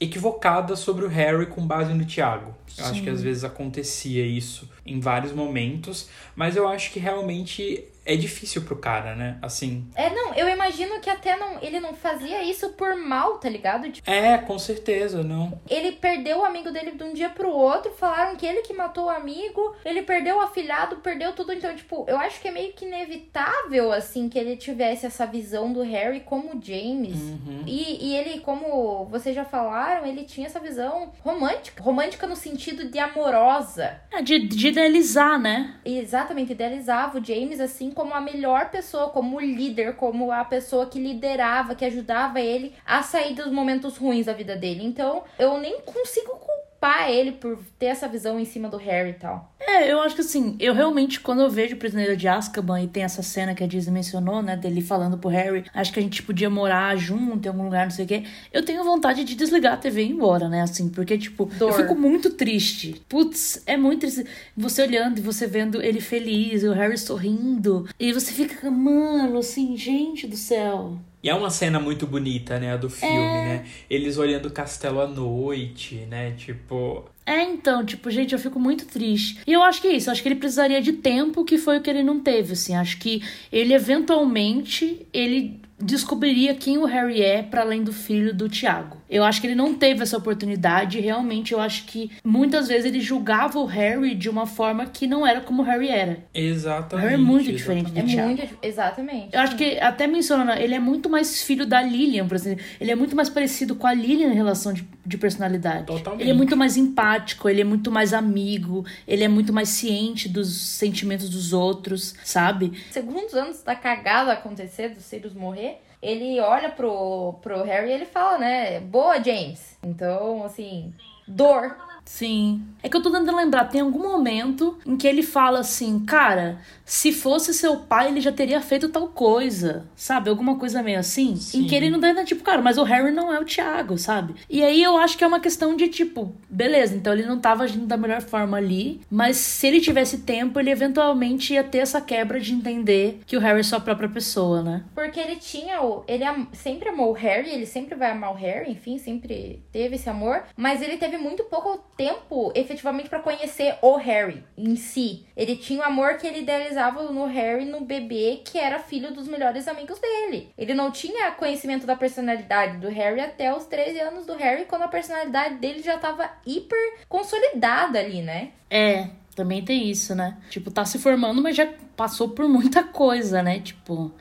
equivocada sobre o Harry com base no Tiago. Eu acho que às vezes acontecia isso em vários momentos, mas eu acho que realmente é difícil pro cara, né? Assim. É, não, eu imagino que até não, ele não fazia isso por mal, tá ligado? Tipo, é, com certeza, não. Ele perdeu o amigo dele de um dia pro outro, falaram que ele que matou o amigo, ele perdeu o afilhado, perdeu tudo. Então, tipo, eu acho que é meio que inevitável, assim, que ele tivesse essa visão do Harry como James. Uhum. E, e ele, como vocês já falaram, ele tinha essa visão romântica. Romântica no sentido de amorosa. É, de, de idealizar, né? Exatamente, idealizava o James, assim, como a melhor pessoa, como líder, como a pessoa que liderava, que ajudava ele a sair dos momentos ruins da vida dele. Então, eu nem consigo culpar ele por ter essa visão em cima do Harry e tal. É, eu acho que assim, eu realmente, quando eu vejo o Prisioneiro de Azkaban e tem essa cena que a Disney mencionou, né, dele falando pro Harry, acho que a gente podia morar junto em algum lugar, não sei o quê, eu tenho vontade de desligar a TV e ir embora, né, assim, porque, tipo, Dor. eu fico muito triste. Putz, é muito triste. Você olhando e você vendo ele feliz, e o Harry sorrindo, e você fica, mano, assim, gente do céu. E é uma cena muito bonita, né, a do filme, é... né? Eles olhando o castelo à noite, né? Tipo, é, então, tipo, gente, eu fico muito triste. E eu acho que é isso, acho que ele precisaria de tempo, que foi o que ele não teve, assim. Acho que ele eventualmente ele descobriria quem o Harry é para além do filho do Tiago. Eu acho que ele não teve essa oportunidade. Realmente, eu acho que muitas vezes ele julgava o Harry de uma forma que não era como o Harry era. Exatamente. O Harry é muito diferente do é Tiago. Muito, exatamente. Eu acho que, até mencionando, ele é muito mais filho da Lilian, por exemplo. Ele é muito mais parecido com a Lilian em relação de, de personalidade. Totalmente. Ele é muito mais empático, ele é muito mais amigo, ele é muito mais ciente dos sentimentos dos outros, sabe? Segundos antes da cagada acontecer, dos Sirius morrer, ele olha pro, pro Harry e ele fala, né? Boa, James. Então, assim, dor. Sim. É que eu tô tentando lembrar, tem algum momento em que ele fala assim, cara, se fosse seu pai, ele já teria feito tal coisa, sabe? Alguma coisa meio assim. Sim. Em que ele não dá, tipo, cara, mas o Harry não é o Thiago, sabe? E aí eu acho que é uma questão de, tipo, beleza, então ele não tava agindo da melhor forma ali, mas se ele tivesse tempo, ele eventualmente ia ter essa quebra de entender que o Harry é sua própria pessoa, né? Porque ele tinha o. Ele am- sempre amou o Harry, ele sempre vai amar o Harry, enfim, sempre teve esse amor. Mas ele teve muito pouco tempo, efetivamente, pra conhecer o Harry em si. Ele tinha o amor que ele idealizava no Harry, no bebê, que era filho dos melhores amigos dele. Ele não tinha conhecimento da personalidade do Harry até os 13 anos do Harry, quando a personalidade dele já tava hiper consolidada ali, né? É, também tem isso, né? Tipo, tá se formando, mas já passou por muita coisa, né? Tipo,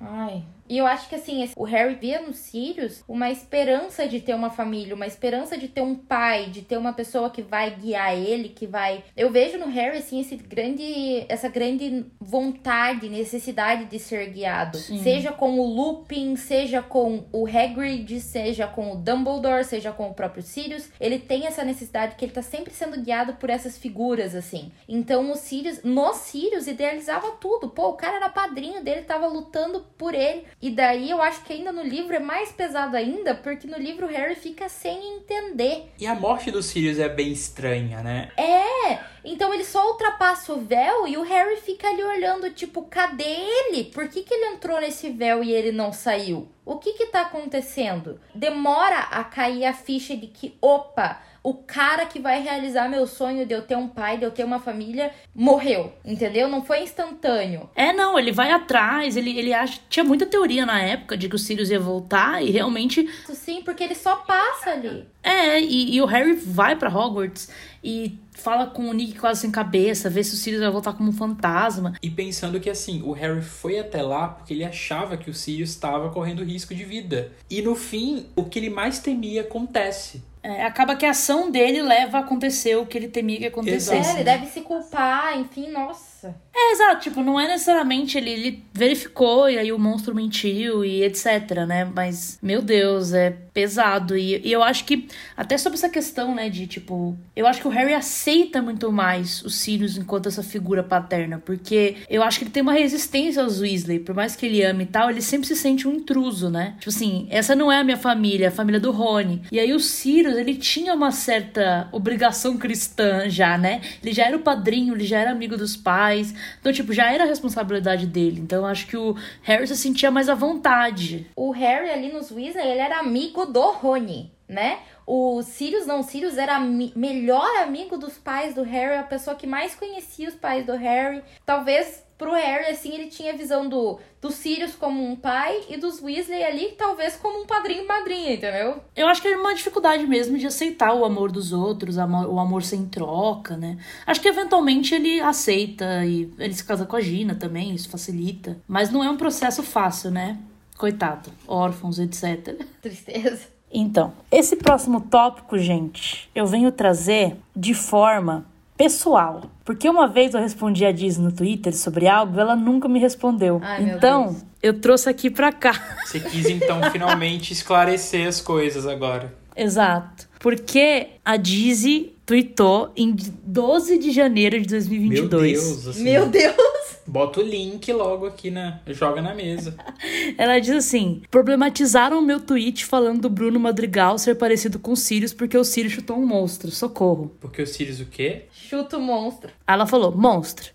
Ai. E eu acho que assim, o Harry via no Sirius uma esperança de ter uma família, uma esperança de ter um pai, de ter uma pessoa que vai guiar ele, que vai. Eu vejo no Harry assim esse grande essa grande vontade, necessidade de ser guiado, Sim. seja com o Lupin, seja com o Hagrid, seja com o Dumbledore, seja com o próprio Sirius, ele tem essa necessidade que ele tá sempre sendo guiado por essas figuras assim. Então o Sirius, no Sirius idealizava tudo. Pô, o cara era padrinho dele, tava lutando por ele. E daí eu acho que ainda no livro é mais pesado ainda, porque no livro o Harry fica sem entender. E a morte do Sirius é bem estranha, né? É, então ele só ultrapassa o véu e o Harry fica ali olhando, tipo, cadê ele? Por que, que ele entrou nesse véu e ele não saiu? O que que tá acontecendo? Demora a cair a ficha de que, opa, o cara que vai realizar meu sonho de eu ter um pai, de eu ter uma família, morreu, entendeu? Não foi instantâneo. É, não, ele vai atrás, ele, ele acha. Tinha muita teoria na época de que o Sirius ia voltar e realmente. Isso sim, porque ele só passa ali. É, e, e o Harry vai pra Hogwarts e fala com o Nick quase sem cabeça, vê se o Sirius vai voltar como um fantasma. E pensando que assim, o Harry foi até lá porque ele achava que o Sirius estava correndo risco de vida. E no fim, o que ele mais temia acontece. É, acaba que a ação dele leva a acontecer o que ele temia que É, acontecesse. ele deve se culpar, enfim, nossa. É, exato, tipo, não é necessariamente ele, ele verificou e aí o monstro mentiu e etc, né? Mas, meu Deus, é pesado. E, e eu acho que, até sobre essa questão, né, de tipo, eu acho que o Harry aceita muito mais o Sirius enquanto essa figura paterna, porque eu acho que ele tem uma resistência aos Weasley, por mais que ele ame e tal, ele sempre se sente um intruso, né? Tipo assim, essa não é a minha família, é a família do Rony. E aí o Sirius, ele tinha uma certa obrigação cristã já, né? Ele já era o padrinho, ele já era amigo dos pais. Então, tipo, já era a responsabilidade dele. Então, eu acho que o Harry se sentia mais à vontade. O Harry ali nos Weasley, ele era amigo do Rony, né? O Sirius não, Sirius era melhor amigo dos pais do Harry, a pessoa que mais conhecia os pais do Harry. Talvez pro Harry, assim, ele tinha a visão do, do Sirius como um pai e dos Weasley ali, talvez como um padrinho e madrinha, entendeu? Eu acho que é uma dificuldade mesmo de aceitar o amor dos outros, o amor sem troca, né? Acho que eventualmente ele aceita e ele se casa com a Gina também, isso facilita. Mas não é um processo fácil, né? Coitado, órfãos, etc. Tristeza. Então, esse próximo tópico, gente, eu venho trazer de forma pessoal. Porque uma vez eu respondi a Diz no Twitter sobre algo e ela nunca me respondeu. Ai, então, eu trouxe aqui pra cá. Você quis então finalmente esclarecer as coisas agora. Exato. Porque a Dizzy tweetou em 12 de janeiro de 2022. Meu Deus, assim, Meu Deus! Bota o link logo aqui na. Joga na mesa. Ela diz assim: problematizaram o meu tweet falando do Bruno Madrigal ser parecido com o Sirius porque o Sirius chutou um monstro. Socorro. Porque o Sirius o quê? Chuta o monstro. Aí ela falou: monstro.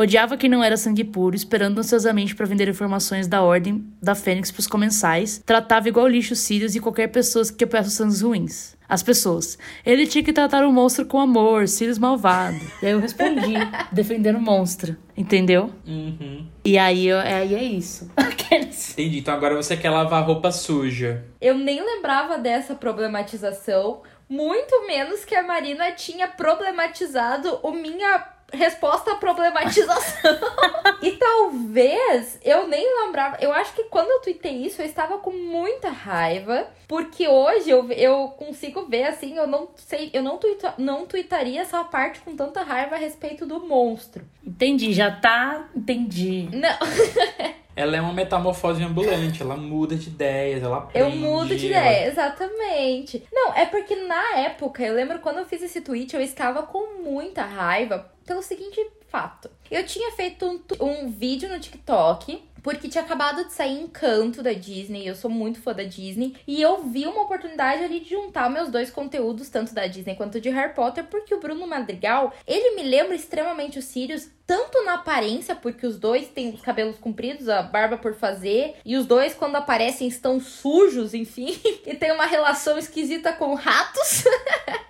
Odiava que não era sangue puro, esperando ansiosamente pra vender informações da Ordem da Fênix pros comensais. Tratava igual lixo os Sirius e qualquer pessoa que peça sangues ruins. As pessoas. Ele tinha que tratar o monstro com amor, Sirius malvado. E aí eu respondi, defendendo o monstro. Entendeu? Uhum. E aí, eu- aí é isso. Aqueles. Entendi. Então agora você quer lavar roupa suja. Eu nem lembrava dessa problematização, muito menos que a Marina tinha problematizado o minha resposta à problematização. e talvez eu nem lembrava. Eu acho que quando eu tuitei isso, eu estava com muita raiva. Porque hoje eu, eu consigo ver assim, eu não sei, eu não, tuita, não tuitaria essa parte com tanta raiva a respeito do monstro. Entendi, já tá. Entendi. Não. ela é uma metamorfose ambulante, ela muda de ideias, ela aprende. Eu mudo de ideia, exatamente. Não, é porque na época, eu lembro quando eu fiz esse tweet, eu estava com muita raiva pelo seguinte fato. Eu tinha feito um, um vídeo no TikTok porque tinha acabado de sair Encanto da Disney, eu sou muito fã da Disney, e eu vi uma oportunidade ali de juntar meus dois conteúdos, tanto da Disney quanto de Harry Potter, porque o Bruno Madrigal, ele me lembra extremamente os Sirius, tanto na aparência, porque os dois têm os cabelos compridos, a barba por fazer, e os dois, quando aparecem, estão sujos, enfim, e tem uma relação esquisita com ratos.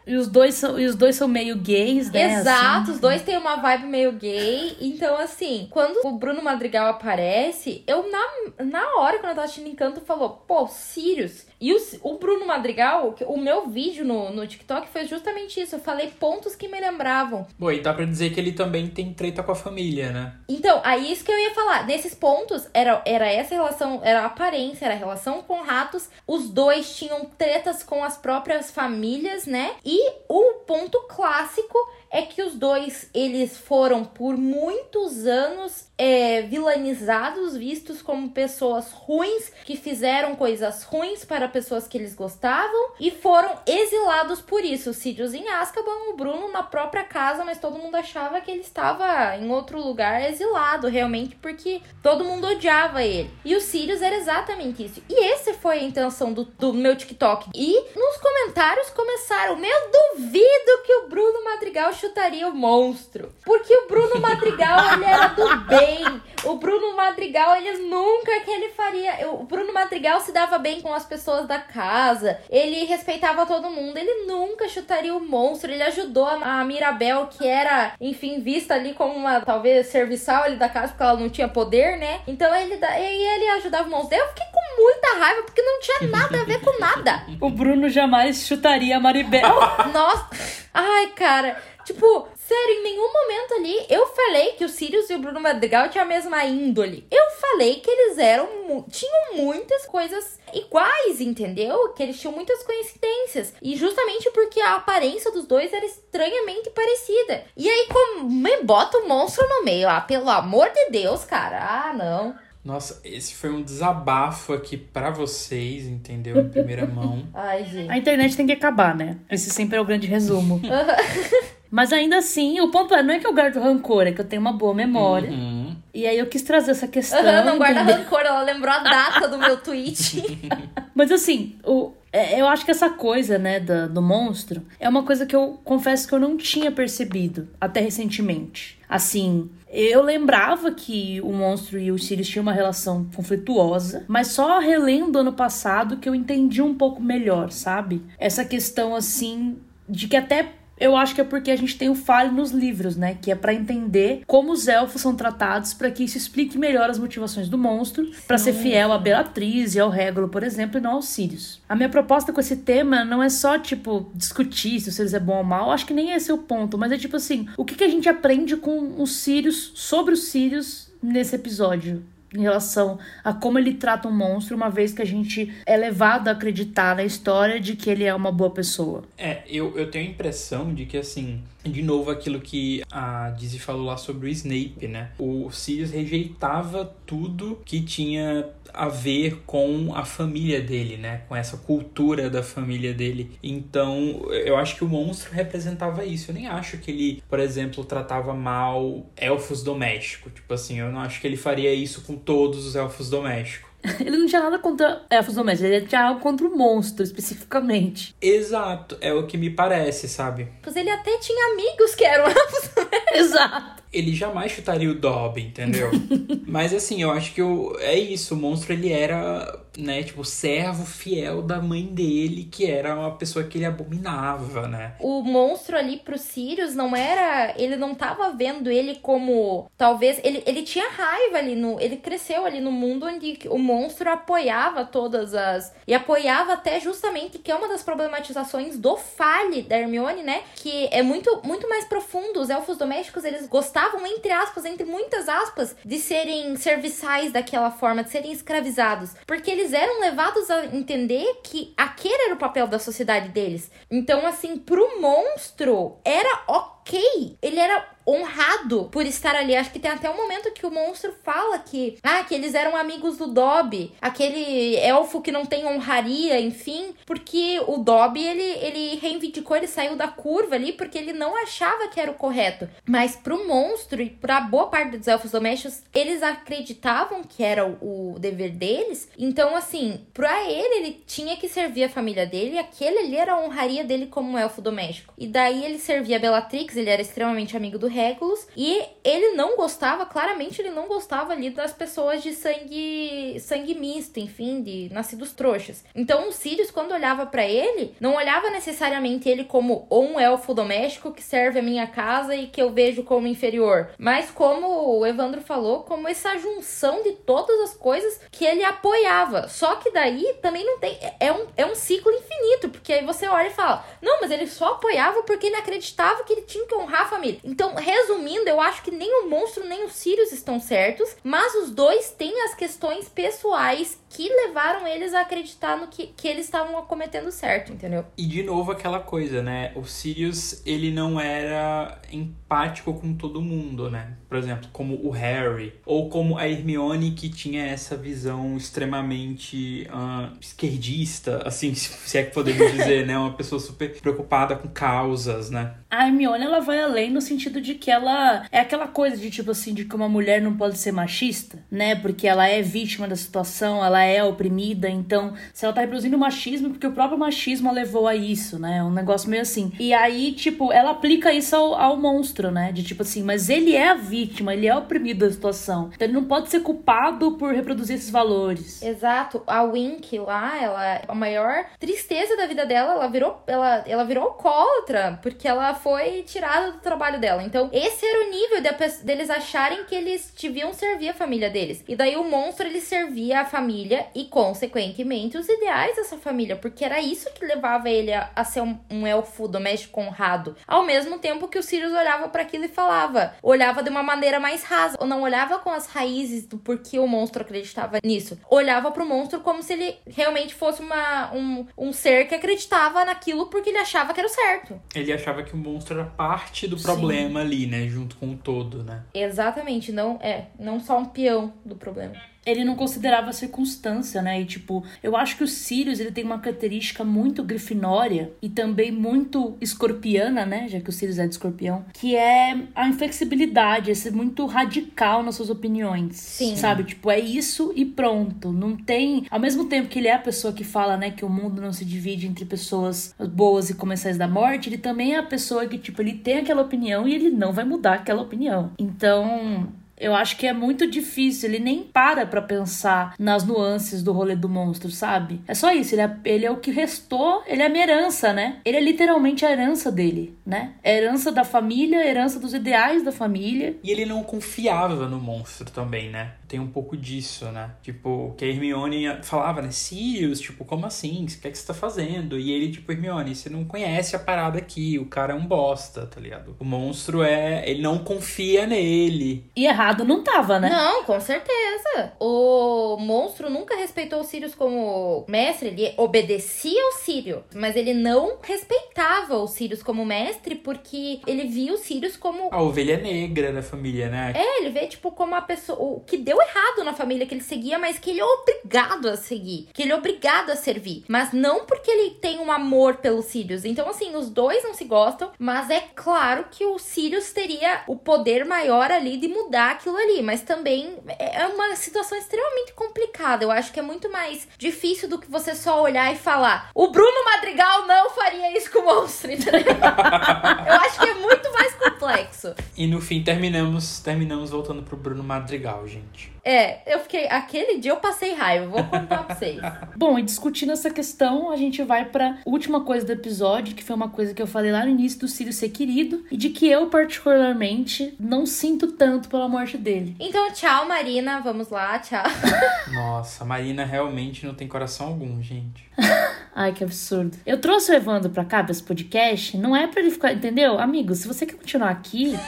e, os dois são, e os dois são meio gays, né? Exato, assim. os dois têm uma vibe meio gay. Então, assim, quando o Bruno Madrigal aparece, eu, na, na hora, quando eu tava assistindo Encanto, falou, pô, Sirius e o, o Bruno Madrigal, o meu vídeo no, no TikTok foi justamente isso. Eu falei pontos que me lembravam. Bom, e dá pra dizer que ele também tem treta com a família, né? Então, aí isso que eu ia falar. Nesses pontos, era, era essa relação, era a aparência, era a relação com ratos. Os dois tinham tretas com as próprias famílias, né? E o ponto clássico é que os dois eles foram por muitos anos é, vilanizados, vistos como pessoas ruins que fizeram coisas ruins para pessoas que eles gostavam e foram exilados por isso. Sirius em Azkaban, o Bruno na própria casa, mas todo mundo achava que ele estava em outro lugar exilado, realmente, porque todo mundo odiava ele. E o Sirius era exatamente isso. E esse foi a intenção do, do meu TikTok. E nos comentários começaram: Meu, duvido que o Bruno Madrigal chutaria o monstro. Porque o Bruno Madrigal, ele era do bem. O Bruno Madrigal, ele nunca que ele faria. O Bruno Madrigal se dava bem com as pessoas da casa. Ele respeitava todo mundo. Ele nunca chutaria o monstro. Ele ajudou a Mirabel, que era, enfim, vista ali como uma, talvez, serviçal ali da casa, porque ela não tinha poder, né? Então ele, e ele ajudava o monstro. Eu fiquei muita raiva, porque não tinha nada a ver com nada. o Bruno jamais chutaria a Maribel. Nossa. Ai, cara. Tipo, sério, em nenhum momento ali eu falei que o Sirius e o Bruno Madrigal tinham a mesma índole. Eu falei que eles eram tinham muitas coisas iguais, entendeu? Que eles tinham muitas coincidências. E justamente porque a aparência dos dois era estranhamente parecida. E aí, como me bota o monstro no meio, ah, pelo amor de Deus, cara. Ah, não. Nossa, esse foi um desabafo aqui para vocês, entendeu? Em primeira mão. Ai, gente. A internet tem que acabar, né? Esse sempre é o grande resumo. Mas ainda assim, o ponto é, não é que eu guardo rancor, é que eu tenho uma boa memória. Uhum. E aí eu quis trazer essa questão. Uhum, não guarda rancor, ela lembrou a data do meu tweet. Mas assim, o, é, eu acho que essa coisa, né, do, do monstro, é uma coisa que eu confesso que eu não tinha percebido até recentemente. Assim, eu lembrava que o monstro e o Sirius tinham uma relação conflituosa, mas só relendo ano passado que eu entendi um pouco melhor, sabe? Essa questão assim de que até eu acho que é porque a gente tem o falho nos livros, né? Que é para entender como os elfos são tratados para que isso explique melhor as motivações do monstro, para ser fiel a Beatriz e ao Régulo, por exemplo, e não aos Sirius. A minha proposta com esse tema não é só, tipo, discutir se o Sirius é bom ou mal, acho que nem esse é o ponto, mas é tipo assim, o que, que a gente aprende com os Sirius, sobre os Sirius nesse episódio? Em relação a como ele trata um monstro, uma vez que a gente é levado a acreditar na história de que ele é uma boa pessoa. É, eu, eu tenho a impressão de que, assim, de novo aquilo que a Dizzy falou lá sobre o Snape, né? O Sirius rejeitava tudo que tinha a ver com a família dele, né? Com essa cultura da família dele. Então, eu acho que o monstro representava isso. Eu nem acho que ele, por exemplo, tratava mal elfos domésticos. Tipo assim, eu não acho que ele faria isso com todos os elfos domésticos. Ele não tinha nada contra elfos domésticos, ele tinha algo contra o monstro, especificamente. Exato, é o que me parece, sabe? Pois ele até tinha amigos que eram elfos domésticos. Exato. Ele jamais chutaria o Dobby, entendeu? Mas assim, eu acho que o, é isso, o monstro ele era né, tipo, servo fiel da mãe dele, que era uma pessoa que ele abominava, né? O monstro ali pro Sirius não era. Ele não tava vendo ele como. Talvez. Ele, ele tinha raiva ali no. Ele cresceu ali no mundo onde o monstro apoiava todas as. E apoiava até justamente que é uma das problematizações do Fale da Hermione, né? Que é muito, muito mais profundo. Os elfos domésticos, eles gostavam, entre aspas, entre muitas aspas, de serem serviçais daquela forma, de serem escravizados. Porque eles eram levados a entender que aquele era o papel da sociedade deles. Então, assim, pro monstro, era ok. Ele era honrado por estar ali. Acho que tem até um momento que o monstro fala que, ah, que eles eram amigos do Dobby, aquele elfo que não tem honraria, enfim, porque o Dobby ele, ele reivindicou, ele saiu da curva ali porque ele não achava que era o correto. Mas pro monstro e pra boa parte dos elfos domésticos, eles acreditavam que era o, o dever deles. Então, assim, pra ele, ele tinha que servir a família dele e aquele ali era a honraria dele como um elfo doméstico. E daí ele servia a Bellatrix, ele era extremamente amigo do E ele não gostava, claramente ele não gostava ali das pessoas de sangue sangue misto, enfim, de nascidos trouxas. Então o Sirius quando olhava para ele, não olhava necessariamente ele como um elfo doméstico que serve a minha casa e que eu vejo como inferior, mas como o Evandro falou, como essa junção de todas as coisas que ele apoiava. Só que daí também não tem é um, é um ciclo infinito, porque aí você olha e fala: "Não, mas ele só apoiava porque ele acreditava que ele tinha que honrar a família". Então, resumindo, eu acho que nem o monstro nem o Sirius estão certos, mas os dois têm as questões pessoais que levaram eles a acreditar no que, que eles estavam cometendo certo, entendeu? E de novo aquela coisa, né? O Sirius, ele não era empático com todo mundo, né? Por exemplo, como o Harry, ou como a Hermione, que tinha essa visão extremamente uh, esquerdista, assim, se é que podemos dizer, né? Uma pessoa super preocupada com causas, né? A Hermione, ela vai além no sentido de que ela é aquela coisa de tipo assim, de que uma mulher não pode ser machista, né? Porque ela é vítima da situação, ela é oprimida, então se ela tá reproduzindo machismo, porque o próprio machismo a levou a isso, né? Um negócio meio assim. E aí, tipo, ela aplica isso ao, ao monstro, né? De tipo assim, mas ele é a vítima, ele é oprimido da situação. Então ele não pode ser culpado por reproduzir esses valores. Exato. A Wink lá, ela a maior tristeza da vida dela, ela virou ela, ela virou alcoólatra, porque ela foi tirada do trabalho dela. Então, esse era o nível de, deles acharem que eles deviam servir a família deles. E daí o monstro ele servia a família e, consequentemente, os ideais dessa família, porque era isso que levava ele a, a ser um, um, elfo doméstico honrado. Ao mesmo tempo que o Sirius olhava para aquilo e falava, olhava de uma maneira mais rasa, ou não olhava com as raízes do porquê o monstro acreditava nisso. Olhava pro monstro como se ele realmente fosse uma, um, um ser que acreditava naquilo porque ele achava que era o certo. Ele achava que o monstro era parte do problema Sim. Ali, né? Junto com o todo, né? Exatamente, não é, não só um peão do problema ele não considerava a circunstância, né? E tipo, eu acho que o Sirius ele tem uma característica muito grifinória e também muito escorpiana, né? Já que o Sirius é de escorpião, que é a inflexibilidade, é ser muito radical nas suas opiniões. Sim. Sabe? Tipo, é isso e pronto. Não tem. Ao mesmo tempo que ele é a pessoa que fala, né, que o mundo não se divide entre pessoas boas e comensais da morte, ele também é a pessoa que, tipo, ele tem aquela opinião e ele não vai mudar aquela opinião. Então, eu acho que é muito difícil. Ele nem para pra pensar nas nuances do rolê do monstro, sabe? É só isso. Ele é, ele é o que restou. Ele é a minha herança, né? Ele é literalmente a herança dele, né? É a herança da família, a herança dos ideais da família. E ele não confiava no monstro também, né? Tem um pouco disso, né? Tipo, que a Hermione falava, né? Sirius, tipo, como assim? O que é que você tá fazendo? E ele, tipo, Hermione, você não conhece a parada aqui. O cara é um bosta, tá ligado? O monstro é. Ele não confia nele. E errado errado não tava, né? Não, com certeza. O monstro nunca respeitou o Sirius como mestre, ele obedecia ao Sirius, mas ele não respeitava o Sirius como mestre porque ele via o Sirius como a ovelha negra da família, né? É, ele vê tipo como a pessoa o que deu errado na família que ele seguia, mas que ele é obrigado a seguir, que ele é obrigado a servir, mas não porque ele tem um amor pelo Sirius. Então assim, os dois não se gostam, mas é claro que o Sirius teria o poder maior ali de mudar aquilo ali, mas também é uma situação extremamente complicada. Eu acho que é muito mais difícil do que você só olhar e falar: o Bruno Madrigal não faria isso com o monstro, entendeu? Eu acho que é muito mais complexo. E no fim terminamos, terminamos voltando pro Bruno Madrigal, gente. É, eu fiquei. Aquele dia eu passei raiva, vou contar pra vocês. Bom, e discutindo essa questão, a gente vai pra última coisa do episódio, que foi uma coisa que eu falei lá no início do Círio ser querido, e de que eu, particularmente, não sinto tanto pela morte dele. Então, tchau, Marina. Vamos lá, tchau. Nossa, Marina realmente não tem coração algum, gente. Ai, que absurdo. Eu trouxe o Evandro pra cá, pra esse podcast, não é pra ele ficar, entendeu? Amigo, se você quer continuar aqui,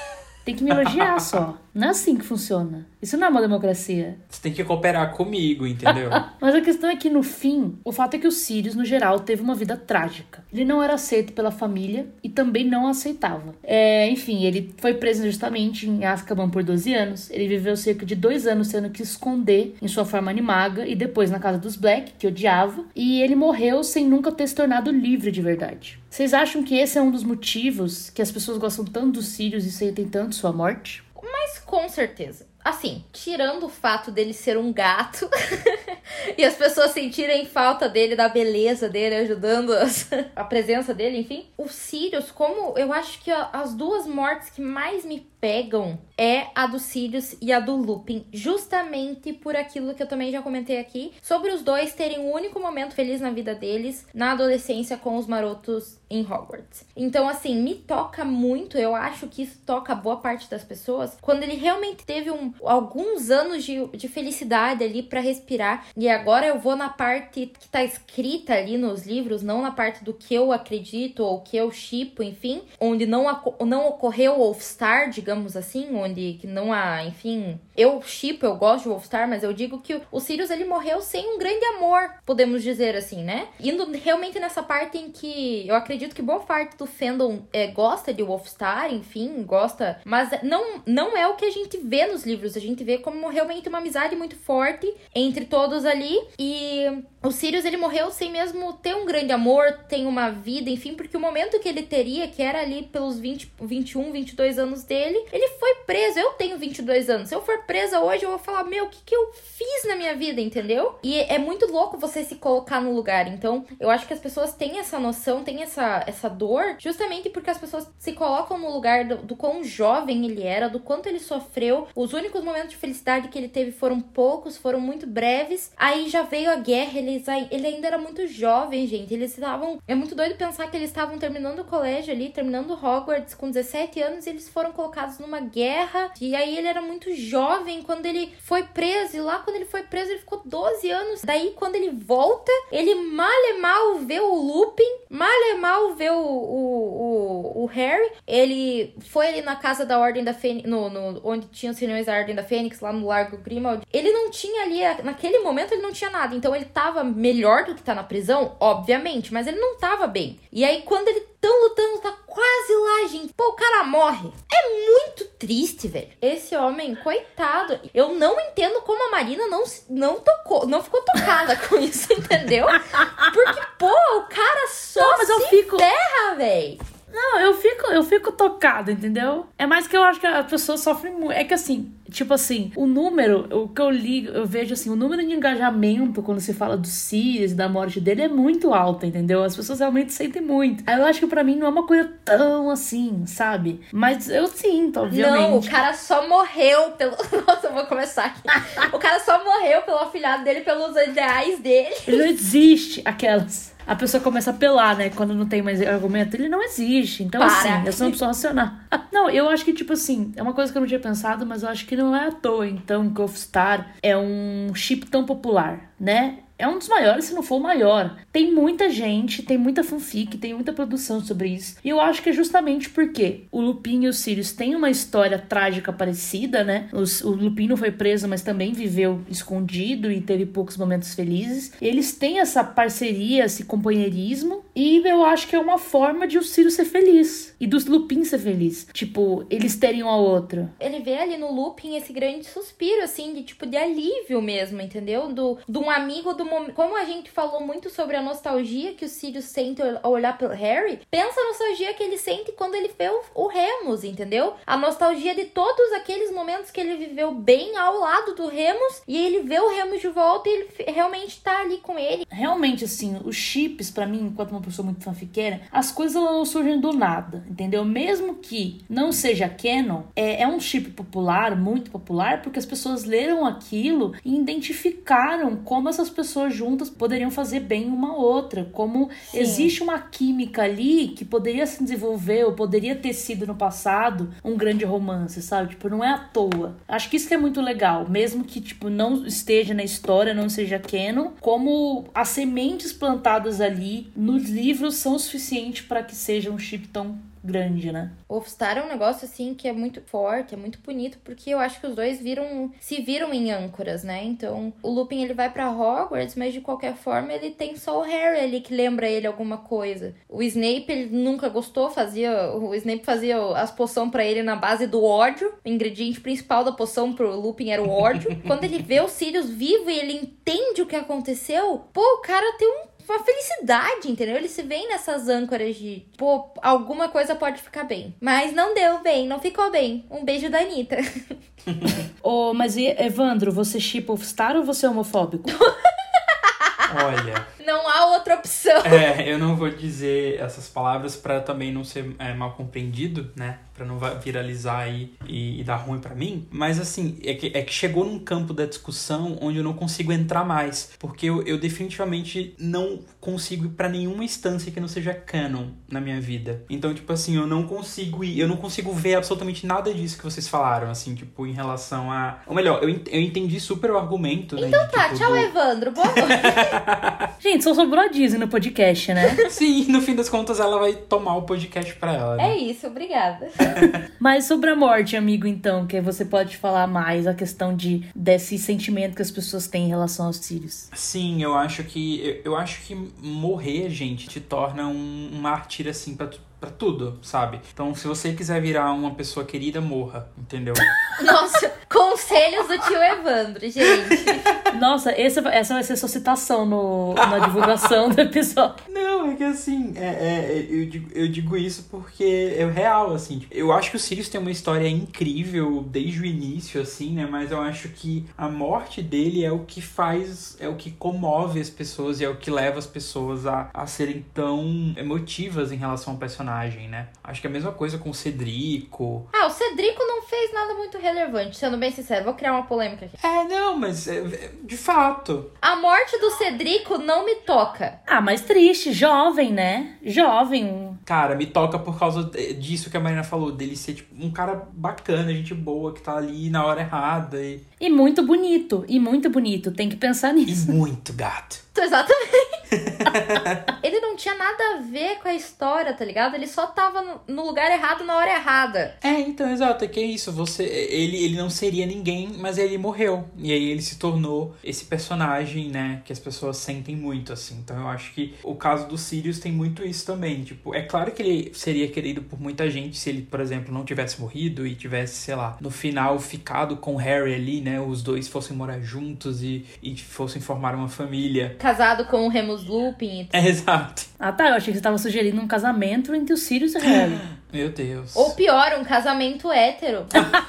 tem que me elogiar só. Não é assim que funciona. Isso não é uma democracia. Você tem que cooperar comigo, entendeu? Mas a questão é que, no fim, o fato é que o Sirius, no geral, teve uma vida trágica. Ele não era aceito pela família e também não aceitava. É, enfim, ele foi preso justamente em Azkaban por 12 anos. Ele viveu cerca de dois anos tendo que esconder em sua forma animaga e depois na casa dos Black, que odiava. E ele morreu sem nunca ter se tornado livre de verdade. Vocês acham que esse é um dos motivos que as pessoas gostam tanto dos Sirius e sentem tanto sua morte? Mas com certeza. Assim, tirando o fato dele ser um gato e as pessoas sentirem falta dele, da beleza dele, ajudando as, a presença dele, enfim. O Sirius, como eu acho que as duas mortes que mais me pegam é a do Sirius e a do Lupin, justamente por aquilo que eu também já comentei aqui, sobre os dois terem um único momento feliz na vida deles na adolescência com os marotos em Hogwarts. Então, assim, me toca muito, eu acho que isso toca boa parte das pessoas, quando ele realmente teve um, alguns anos de, de felicidade ali para respirar. E agora eu vou na parte que tá escrita ali nos livros, não na parte do que eu acredito ou que eu chipo, enfim, onde não, não ocorreu o Wolfstar, digamos digamos assim, onde que não há, enfim, eu chipo, eu gosto de Wolfstar, mas eu digo que o Sirius ele morreu sem um grande amor, podemos dizer assim, né? Indo realmente nessa parte em que eu acredito que boa parte do fandom é, gosta de Wolfstar, enfim, gosta, mas não, não é o que a gente vê nos livros, a gente vê como realmente uma amizade muito forte entre todos ali e o Sirius ele morreu sem mesmo ter um grande amor, ter uma vida, enfim, porque o momento que ele teria, que era ali pelos 20, 21, 22 anos dele, ele foi preso. Eu tenho 22 anos. Se eu for presa hoje, eu vou falar: Meu, o que, que eu fiz na minha vida, entendeu? E é muito louco você se colocar no lugar. Então, eu acho que as pessoas têm essa noção, têm essa, essa dor, justamente porque as pessoas se colocam no lugar do, do quão jovem ele era, do quanto ele sofreu. Os únicos momentos de felicidade que ele teve foram poucos, foram muito breves. Aí já veio a guerra, eles, ele ainda era muito jovem, gente. Eles estavam. É muito doido pensar que eles estavam terminando o colégio ali, terminando Hogwarts com 17 anos e eles foram colocados numa guerra. E aí ele era muito jovem quando ele foi preso. E lá quando ele foi preso, ele ficou 12 anos. Daí quando ele volta, ele mal e mal vê o Lupin, mal e mal vê o, o, o, o Harry. Ele foi ali na casa da Ordem da Fênix, no, no, onde tinha os reuniões da Ordem da Fênix, lá no Largo Grimald. Ele não tinha ali, naquele momento ele não tinha nada. Então ele tava melhor do que tá na prisão, obviamente, mas ele não tava bem. E aí quando ele tão lutando, tá quase lá, gente. Pô, o cara morre. É muito triste, velho. Esse homem, coitado. Eu não entendo como a Marina não, não tocou, não ficou tocada com isso, entendeu? Porque, pô, o cara só não, mas se eu fico... ferra, velho. Não, eu fico, eu fico tocada, entendeu? É mais que eu acho que a pessoa sofre muito. É que assim, tipo assim, o número, o que eu ligo, eu vejo assim, o número de engajamento quando se fala do Sirius, da morte dele, é muito alto, entendeu? As pessoas realmente sentem muito. Aí eu acho que para mim não é uma coisa tão assim, sabe? Mas eu sinto, obviamente. Não, o cara só morreu pelo. Nossa, eu vou começar aqui. o cara só morreu pelo afilhado dele, pelos ideais dele. Ele não existe aquelas a pessoa começa a apelar, né? Quando não tem mais argumento, ele não existe. Então, Para. assim, eu sou uma pessoa racional. não, eu acho que, tipo assim, é uma coisa que eu não tinha pensado, mas eu acho que não é à toa, então, que o Star é um chip tão popular, né? É um dos maiores, se não for o maior. Tem muita gente, tem muita fanfic, tem muita produção sobre isso. E eu acho que é justamente porque o Lupin e o Sirius têm uma história trágica parecida, né? O Lupin não foi preso, mas também viveu escondido e teve poucos momentos felizes. Eles têm essa parceria, esse companheirismo, e eu acho que é uma forma de o Sirius ser feliz e dos Lupin ser feliz. Tipo, eles terem um ao outro. Ele vê ali no Lupin esse grande suspiro, assim, de tipo, de alívio mesmo, entendeu? Do, de um amigo do como a gente falou muito sobre a nostalgia que o Sirius sente ao olhar pro Harry, pensa a nostalgia que ele sente quando ele vê o, o Remus, entendeu? A nostalgia de todos aqueles momentos que ele viveu bem ao lado do Remus e ele vê o Remus de volta e ele realmente tá ali com ele. Realmente, assim, os chips, para mim, enquanto uma pessoa muito fanfiqueira, as coisas não surgem do nada, entendeu? Mesmo que não seja canon, é, é um chip popular, muito popular, porque as pessoas leram aquilo e identificaram como essas pessoas juntas poderiam fazer bem uma outra, como Sim. existe uma química ali que poderia se desenvolver ou poderia ter sido no passado um grande romance, sabe? Tipo, não é à toa. Acho que isso que é muito legal, mesmo que tipo não esteja na história, não seja canon, como as sementes plantadas ali nos livros são o suficiente para que seja um chip tão grande, né? Wolfstar é um negócio assim que é muito forte, é muito bonito, porque eu acho que os dois viram, se viram em âncoras, né? Então, o Lupin ele vai para Hogwarts, mas de qualquer forma ele tem só o Harry ali que lembra ele alguma coisa. O Snape ele nunca gostou, fazia, o Snape fazia as poções para ele na base do ódio. O ingrediente principal da poção pro Lupin era o ódio. Quando ele vê o Sirius vivo e ele entende o que aconteceu, pô, o cara tem um uma felicidade, entendeu? Ele se vê nessas âncoras de, pô, alguma coisa pode ficar bem. Mas não deu bem, não ficou bem. Um beijo da Anitta. oh, mas Evandro, você chipa o Star ou você é homofóbico? Olha. Não há outra opção. É, eu não vou dizer essas palavras para também não ser é, mal compreendido, né? Pra não viralizar aí e, e dar ruim para mim. Mas assim, é que, é que chegou num campo da discussão onde eu não consigo entrar mais. Porque eu, eu definitivamente não consigo ir pra nenhuma instância que não seja canon na minha vida. Então, tipo assim, eu não consigo ir, eu não consigo ver absolutamente nada disso que vocês falaram, assim, tipo, em relação a. Ou melhor, eu, eu entendi super o argumento. Né, então né, tá, tipo, tchau, do... Evandro. Boa noite. Gente, só sobrou a Disney no podcast, né? Sim, no fim das contas ela vai tomar o podcast pra ela. Né? É isso, obrigada. Mas sobre a morte, amigo, então, que você pode falar mais a questão de desse sentimento que as pessoas têm em relação aos filhos. Sim, eu acho que eu, eu acho que morrer, gente, te torna um, um mártir assim pra para tudo, sabe? Então, se você quiser virar uma pessoa querida, morra, entendeu? Nossa, conselhos do tio Evandro, gente. Nossa, essa, essa vai ser sua citação no, na divulgação do episódio. Não, é que assim, é, é, eu, digo, eu digo isso porque é real, assim. Tipo, eu acho que o Sirius tem uma história incrível desde o início, assim, né? Mas eu acho que a morte dele é o que faz, é o que comove as pessoas e é o que leva as pessoas a, a serem tão emotivas em relação ao personagem personagem, né? Acho que é a mesma coisa com o Cedrico. Ah, o Cedrico não fez nada muito relevante, sendo bem sincero. Vou criar uma polêmica aqui. É, não, mas é, é, de fato. A morte do Cedrico não me toca. Ah, mas triste, jovem, né? Jovem. Cara, me toca por causa disso que a Marina falou, dele ser tipo um cara bacana, gente boa, que tá ali na hora errada. E, e muito bonito, e muito bonito, tem que pensar nisso. E muito gato. Exatamente. ele não tinha nada a ver com a história, tá ligado? Ele só tava no lugar errado na hora errada. É, então, exato. É que é isso. Você, ele, ele não seria ninguém, mas ele morreu. E aí ele se tornou esse personagem, né? Que as pessoas sentem muito, assim. Então eu acho que o caso do Sirius tem muito isso também. Tipo, é claro que ele seria querido por muita gente se ele, por exemplo, não tivesse morrido e tivesse, sei lá, no final ficado com Harry ali, né? Os dois fossem morar juntos e, e fossem formar uma família. Casado com o Remus Lupin. É, exato. Ah tá, eu achei que você tava sugerindo um casamento entre o Sirius e o Harry. Meu Deus. Ou pior, um casamento hétero.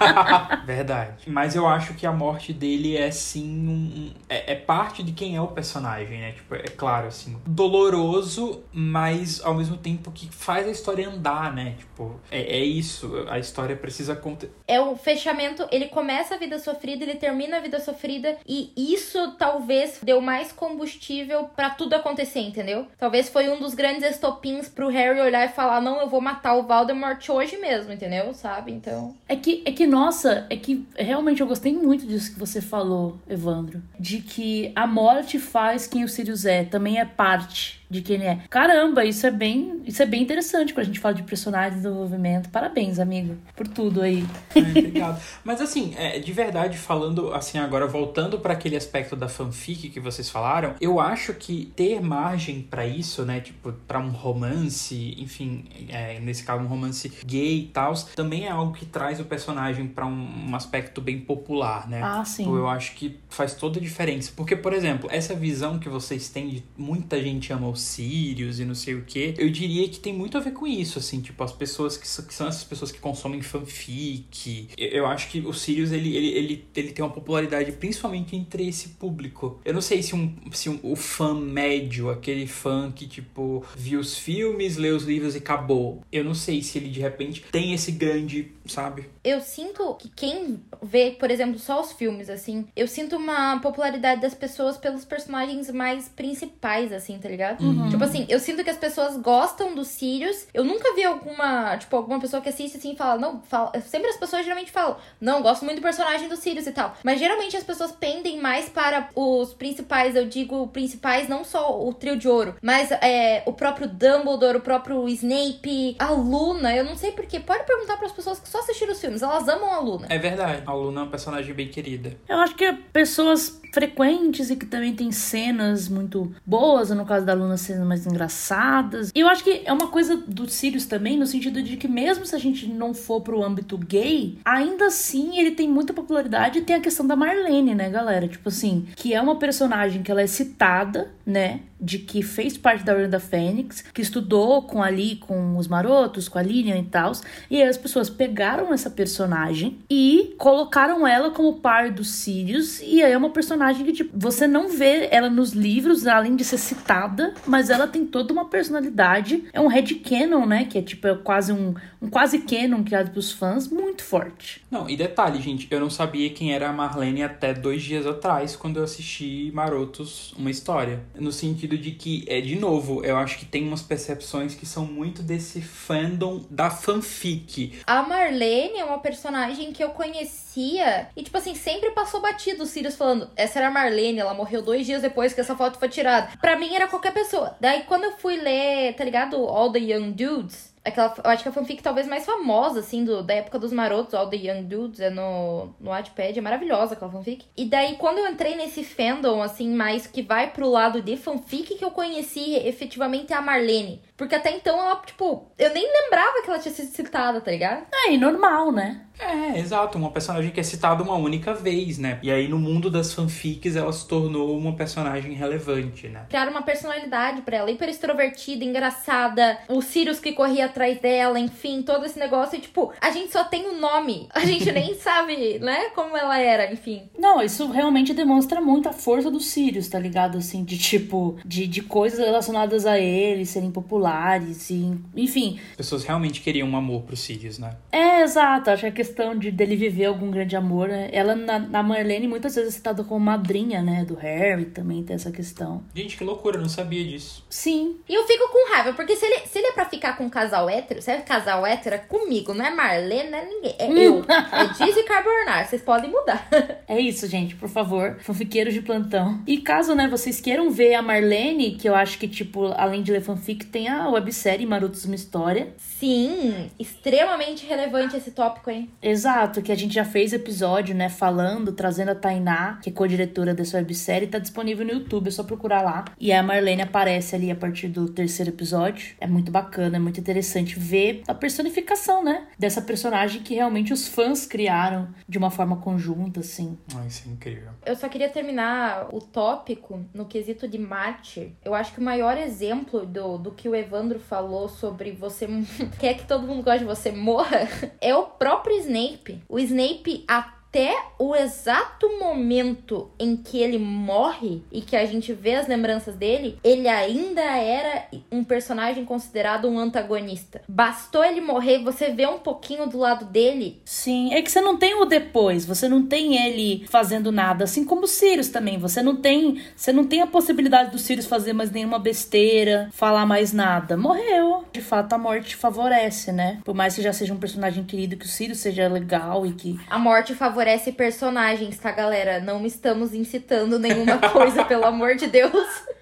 Verdade. Mas eu acho que a morte dele é sim um, é, é, parte de quem é o personagem, né? Tipo, é claro, assim, doloroso, mas ao mesmo tempo que faz a história andar, né? Tipo, é, é isso. A história precisa acontecer. É o fechamento, ele começa a vida sofrida, ele termina a vida sofrida, e isso talvez deu mais combustível para tudo acontecer, entendeu? Talvez foi um dos grandes estopins pro Harry olhar e falar: não, eu vou matar o Valder Voldemort hoje mesmo, entendeu? Sabe? Então. É que, é que, nossa, é que realmente eu gostei muito disso que você falou, Evandro. De que a morte faz quem o Sirius é, também é parte de quem ele é. Caramba, isso é bem, isso é bem interessante quando a gente fala de personagem de desenvolvimento. Parabéns, amigo, por tudo aí. É, obrigado. Mas assim, é, de verdade, falando assim agora, voltando para aquele aspecto da fanfic que vocês falaram, eu acho que ter margem para isso, né, tipo, para um romance, enfim, é, nesse caso um romance gay e tal, também é algo que traz o personagem para um, um, aspecto bem popular, né? Ah, sim. Tipo, eu acho que faz toda a diferença. Porque, por exemplo, essa visão que vocês têm de muita gente ama os Sirius e não sei o que, eu diria que tem muito a ver com isso, assim, tipo, as pessoas que, que são essas pessoas que consomem fanfic. Eu, eu acho que o Sirius, ele, ele, ele, ele tem uma popularidade principalmente entre esse público. Eu não sei se, um, se um, o fã médio, aquele fã que, tipo, viu os filmes, leu os livros e acabou. Eu não sei se ele, de repente, tem esse grande, sabe? Eu sinto que quem vê, por exemplo, só os filmes, assim, eu sinto uma popularidade das pessoas pelos personagens mais principais, assim, tá ligado? Uhum. Tipo assim, eu sinto que as pessoas gostam dos Sirius. Eu nunca vi alguma, tipo, alguma pessoa que assiste assim e fala, não, fala. Sempre as pessoas geralmente falam, não, gosto muito do personagem do Sirius e tal. Mas geralmente as pessoas pendem mais para os principais, eu digo principais, não só o trio de ouro, mas é, o próprio Dumbledore, o próprio Snape, a Luna. Eu não sei porquê. Pode perguntar para as pessoas que só assistiram os filmes, elas amam a Luna. É verdade, a Luna é uma personagem bem querida. Eu acho que pessoas frequentes e que também tem cenas muito boas, no caso da Luna, cenas mais engraçadas. E eu acho que é uma coisa do Sirius também, no sentido de que mesmo se a gente não for pro âmbito gay, ainda assim ele tem muita popularidade e tem a questão da Marlene, né, galera? Tipo assim, que é uma personagem que ela é citada, né? De que fez parte da Ordem da Fênix, que estudou com ali, com os marotos, com a Lilian e tal. E aí as pessoas pegaram essa personagem e colocaram ela como par dos Sirius. E aí é uma personagem que, tipo, você não vê ela nos livros, além de ser citada, mas ela tem toda uma personalidade. É um headcanon, né? Que é tipo é quase um, um quase canon criado pros fãs, muito forte. Não, e detalhe, gente, eu não sabia quem era a Marlene até dois dias atrás, quando eu assisti Marotos, uma história. No sentido de que, é de novo, eu acho que tem umas percepções que são muito desse fandom da fanfic. A Marlene é uma personagem que eu conhecia e, tipo assim, sempre passou batido os Sirius falando: essa era a Marlene, ela morreu dois dias depois que essa foto foi tirada. Pra mim era qualquer pessoa. Daí quando eu fui ler, tá ligado? All the Young Dudes. Aquela, eu acho que a fanfic talvez mais famosa, assim, do, da época dos marotos, All the Young Dudes, é no, no Wattpad, é maravilhosa aquela fanfic. E daí, quando eu entrei nesse fandom, assim, mais que vai pro lado de fanfic, que eu conheci efetivamente a Marlene. Porque até então ela, tipo, eu nem lembrava que ela tinha sido citada, tá ligado? É, e normal, né? É, exato, uma personagem que é citada uma única vez, né? E aí no mundo das fanfics ela se tornou uma personagem relevante, né? Criaram uma personalidade pra ela, hiper extrovertida, engraçada, o Sirius que corria atrás dela, enfim, todo esse negócio. E tipo, a gente só tem o um nome, a gente nem sabe, né, como ela era, enfim. Não, isso realmente demonstra muito a força do Sirius, tá ligado? Assim, de tipo, de, de coisas relacionadas a ele serem populares, e, enfim. As pessoas realmente queriam um amor pro Sirius, né? É, exato, acho que a questão de dele viver algum grande amor, né? Ela, na, na Marlene, muitas vezes é citada como madrinha, né? Do Harry também tem essa questão. Gente, que loucura, eu não sabia disso. Sim. E eu fico com raiva, porque se ele, se ele é pra ficar com um casal hétero, se é casal hétero, é comigo, não é Marlene, não é ninguém. É eu. É Dizzy Carbonar, vocês podem mudar. é isso, gente, por favor. Fanfiqueiros de plantão. E caso, né, vocês queiram ver a Marlene, que eu acho que, tipo, além de ler fanfic, tem a websérie Marotos Uma História. Sim, extremamente relevante esse tópico, hein? Exato, que a gente já fez episódio, né, falando, trazendo a Tainá, que é co-diretora dessa websérie, tá disponível no YouTube, é só procurar lá. E a Marlene aparece ali a partir do terceiro episódio. É muito bacana, é muito interessante ver a personificação, né, dessa personagem que realmente os fãs criaram de uma forma conjunta, assim. Ai, isso é incrível. Eu só queria terminar o tópico no quesito de mártir. Eu acho que o maior exemplo do, do que o Evandro falou sobre você quer que todo mundo goste de você morra é o próprio Snape. O Snape, até o exato momento em que ele morre e que a gente vê as lembranças dele, ele ainda era um personagem considerado um antagonista. Bastou ele morrer, você vê um pouquinho do lado dele. Sim, é que você não tem o depois, você não tem ele fazendo nada, assim como o Sirius também. Você não tem, você não tem a possibilidade do Sirius fazer mais nenhuma besteira, falar mais nada. Morreu. De fato, a morte favorece, né? Por mais que já seja um personagem querido, que o Sirius seja legal e que a morte favorece personagens, tá, galera? Não estamos incitando nenhuma coisa, pelo amor de Deus.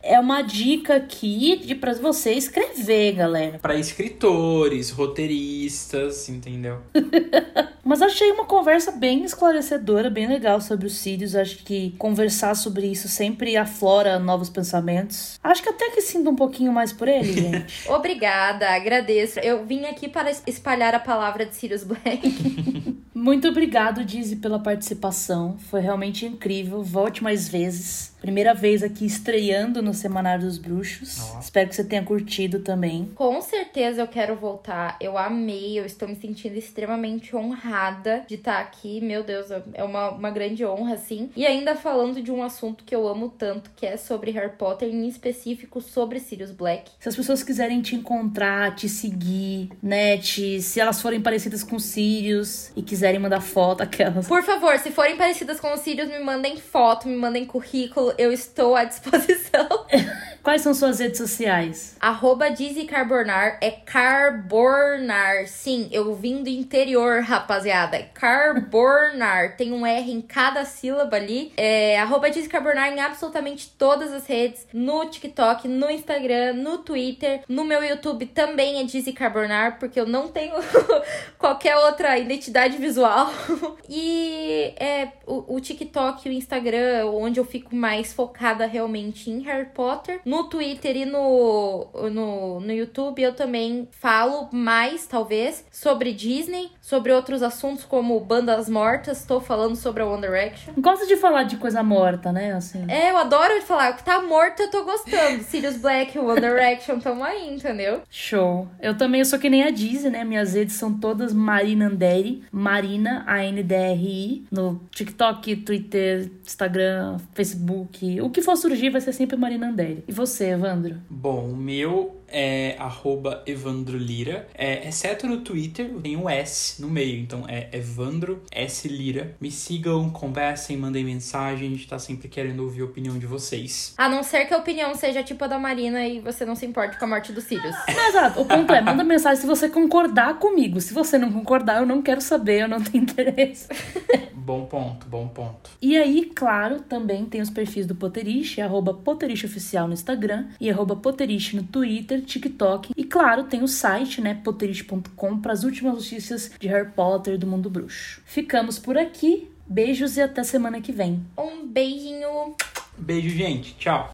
é uma dica aqui de para você escrever, galera. Para escritores, roteiristas, entendeu? Mas achei uma conversa bem esclarecedora, bem legal sobre os Sirius. Acho que conversar sobre isso sempre aflora novos pensamentos. Acho que até que sinto um pouquinho mais por ele, gente. Obrigada, agradeço. Eu vim aqui para espalhar a palavra de Sirius Black. Muito obrigado, Dizzy, pela participação. Foi realmente incrível. Volte mais vezes. Primeira vez aqui estreando no Semanário dos Bruxos. Nossa. Espero que você tenha curtido também. Com certeza eu quero voltar. Eu amei, eu estou me sentindo extremamente honrada de estar aqui. Meu Deus, é uma, uma grande honra, assim. E ainda falando de um assunto que eu amo tanto, que é sobre Harry Potter, em específico sobre Sirius Black. Se as pessoas quiserem te encontrar, te seguir, né, te, se elas forem parecidas com Sirius e quiserem mandar foto, aquelas. Por favor, se forem parecidas com os Sirius, me mandem foto, me mandem currículo eu estou à disposição. Quais são suas redes sociais? Arroba Dizzy Carbonar é Carbornar. Sim, eu vim do interior, rapaziada. É Carbornar. Tem um R em cada sílaba ali. É arroba Dizzy Carbonar em absolutamente todas as redes. No TikTok, no Instagram, no Twitter. No meu YouTube também é Dizzy Carbonar, porque eu não tenho qualquer outra identidade visual. e é o, o TikTok e o Instagram, onde eu fico mais focada realmente em Harry Potter. No Twitter e no, no, no YouTube eu também falo mais, talvez, sobre Disney, sobre outros assuntos como bandas mortas. Estou falando sobre a One Direction. Gosto de falar de coisa morta, né? Assim. É, eu adoro falar. O que tá morto eu tô gostando. Sirius Black, One Direction, tamo aí, entendeu? Show. Eu também sou que nem a Disney, né? Minhas redes são todas Marina Anderi, Marina, A-N-D-R-I, no TikTok, Twitter, Instagram, Facebook. O que for surgir vai ser sempre Marina Anderi. E você, Evandro? Bom, o meu é arroba Evandro Lira. É, exceto no Twitter, tem um S no meio. Então é Evandro S Lira. Me sigam, conversem, mandem mensagem. A gente tá sempre querendo ouvir a opinião de vocês. A não ser que a opinião seja tipo a da Marina e você não se importe com a morte dos Sirius. exato. O ponto é, manda mensagem se você concordar comigo. Se você não concordar, eu não quero saber, eu não tenho interesse. bom ponto, bom ponto. E aí, claro, também tem os perfis do Potterish, arroba Potterish Oficial no Instagram e arroba Potterish no Twitter Twitter, TikTok e, claro, tem o site, né, potterist.com, para as últimas notícias de Harry Potter do mundo bruxo. Ficamos por aqui. Beijos e até semana que vem. Um beijinho. Beijo, gente. Tchau.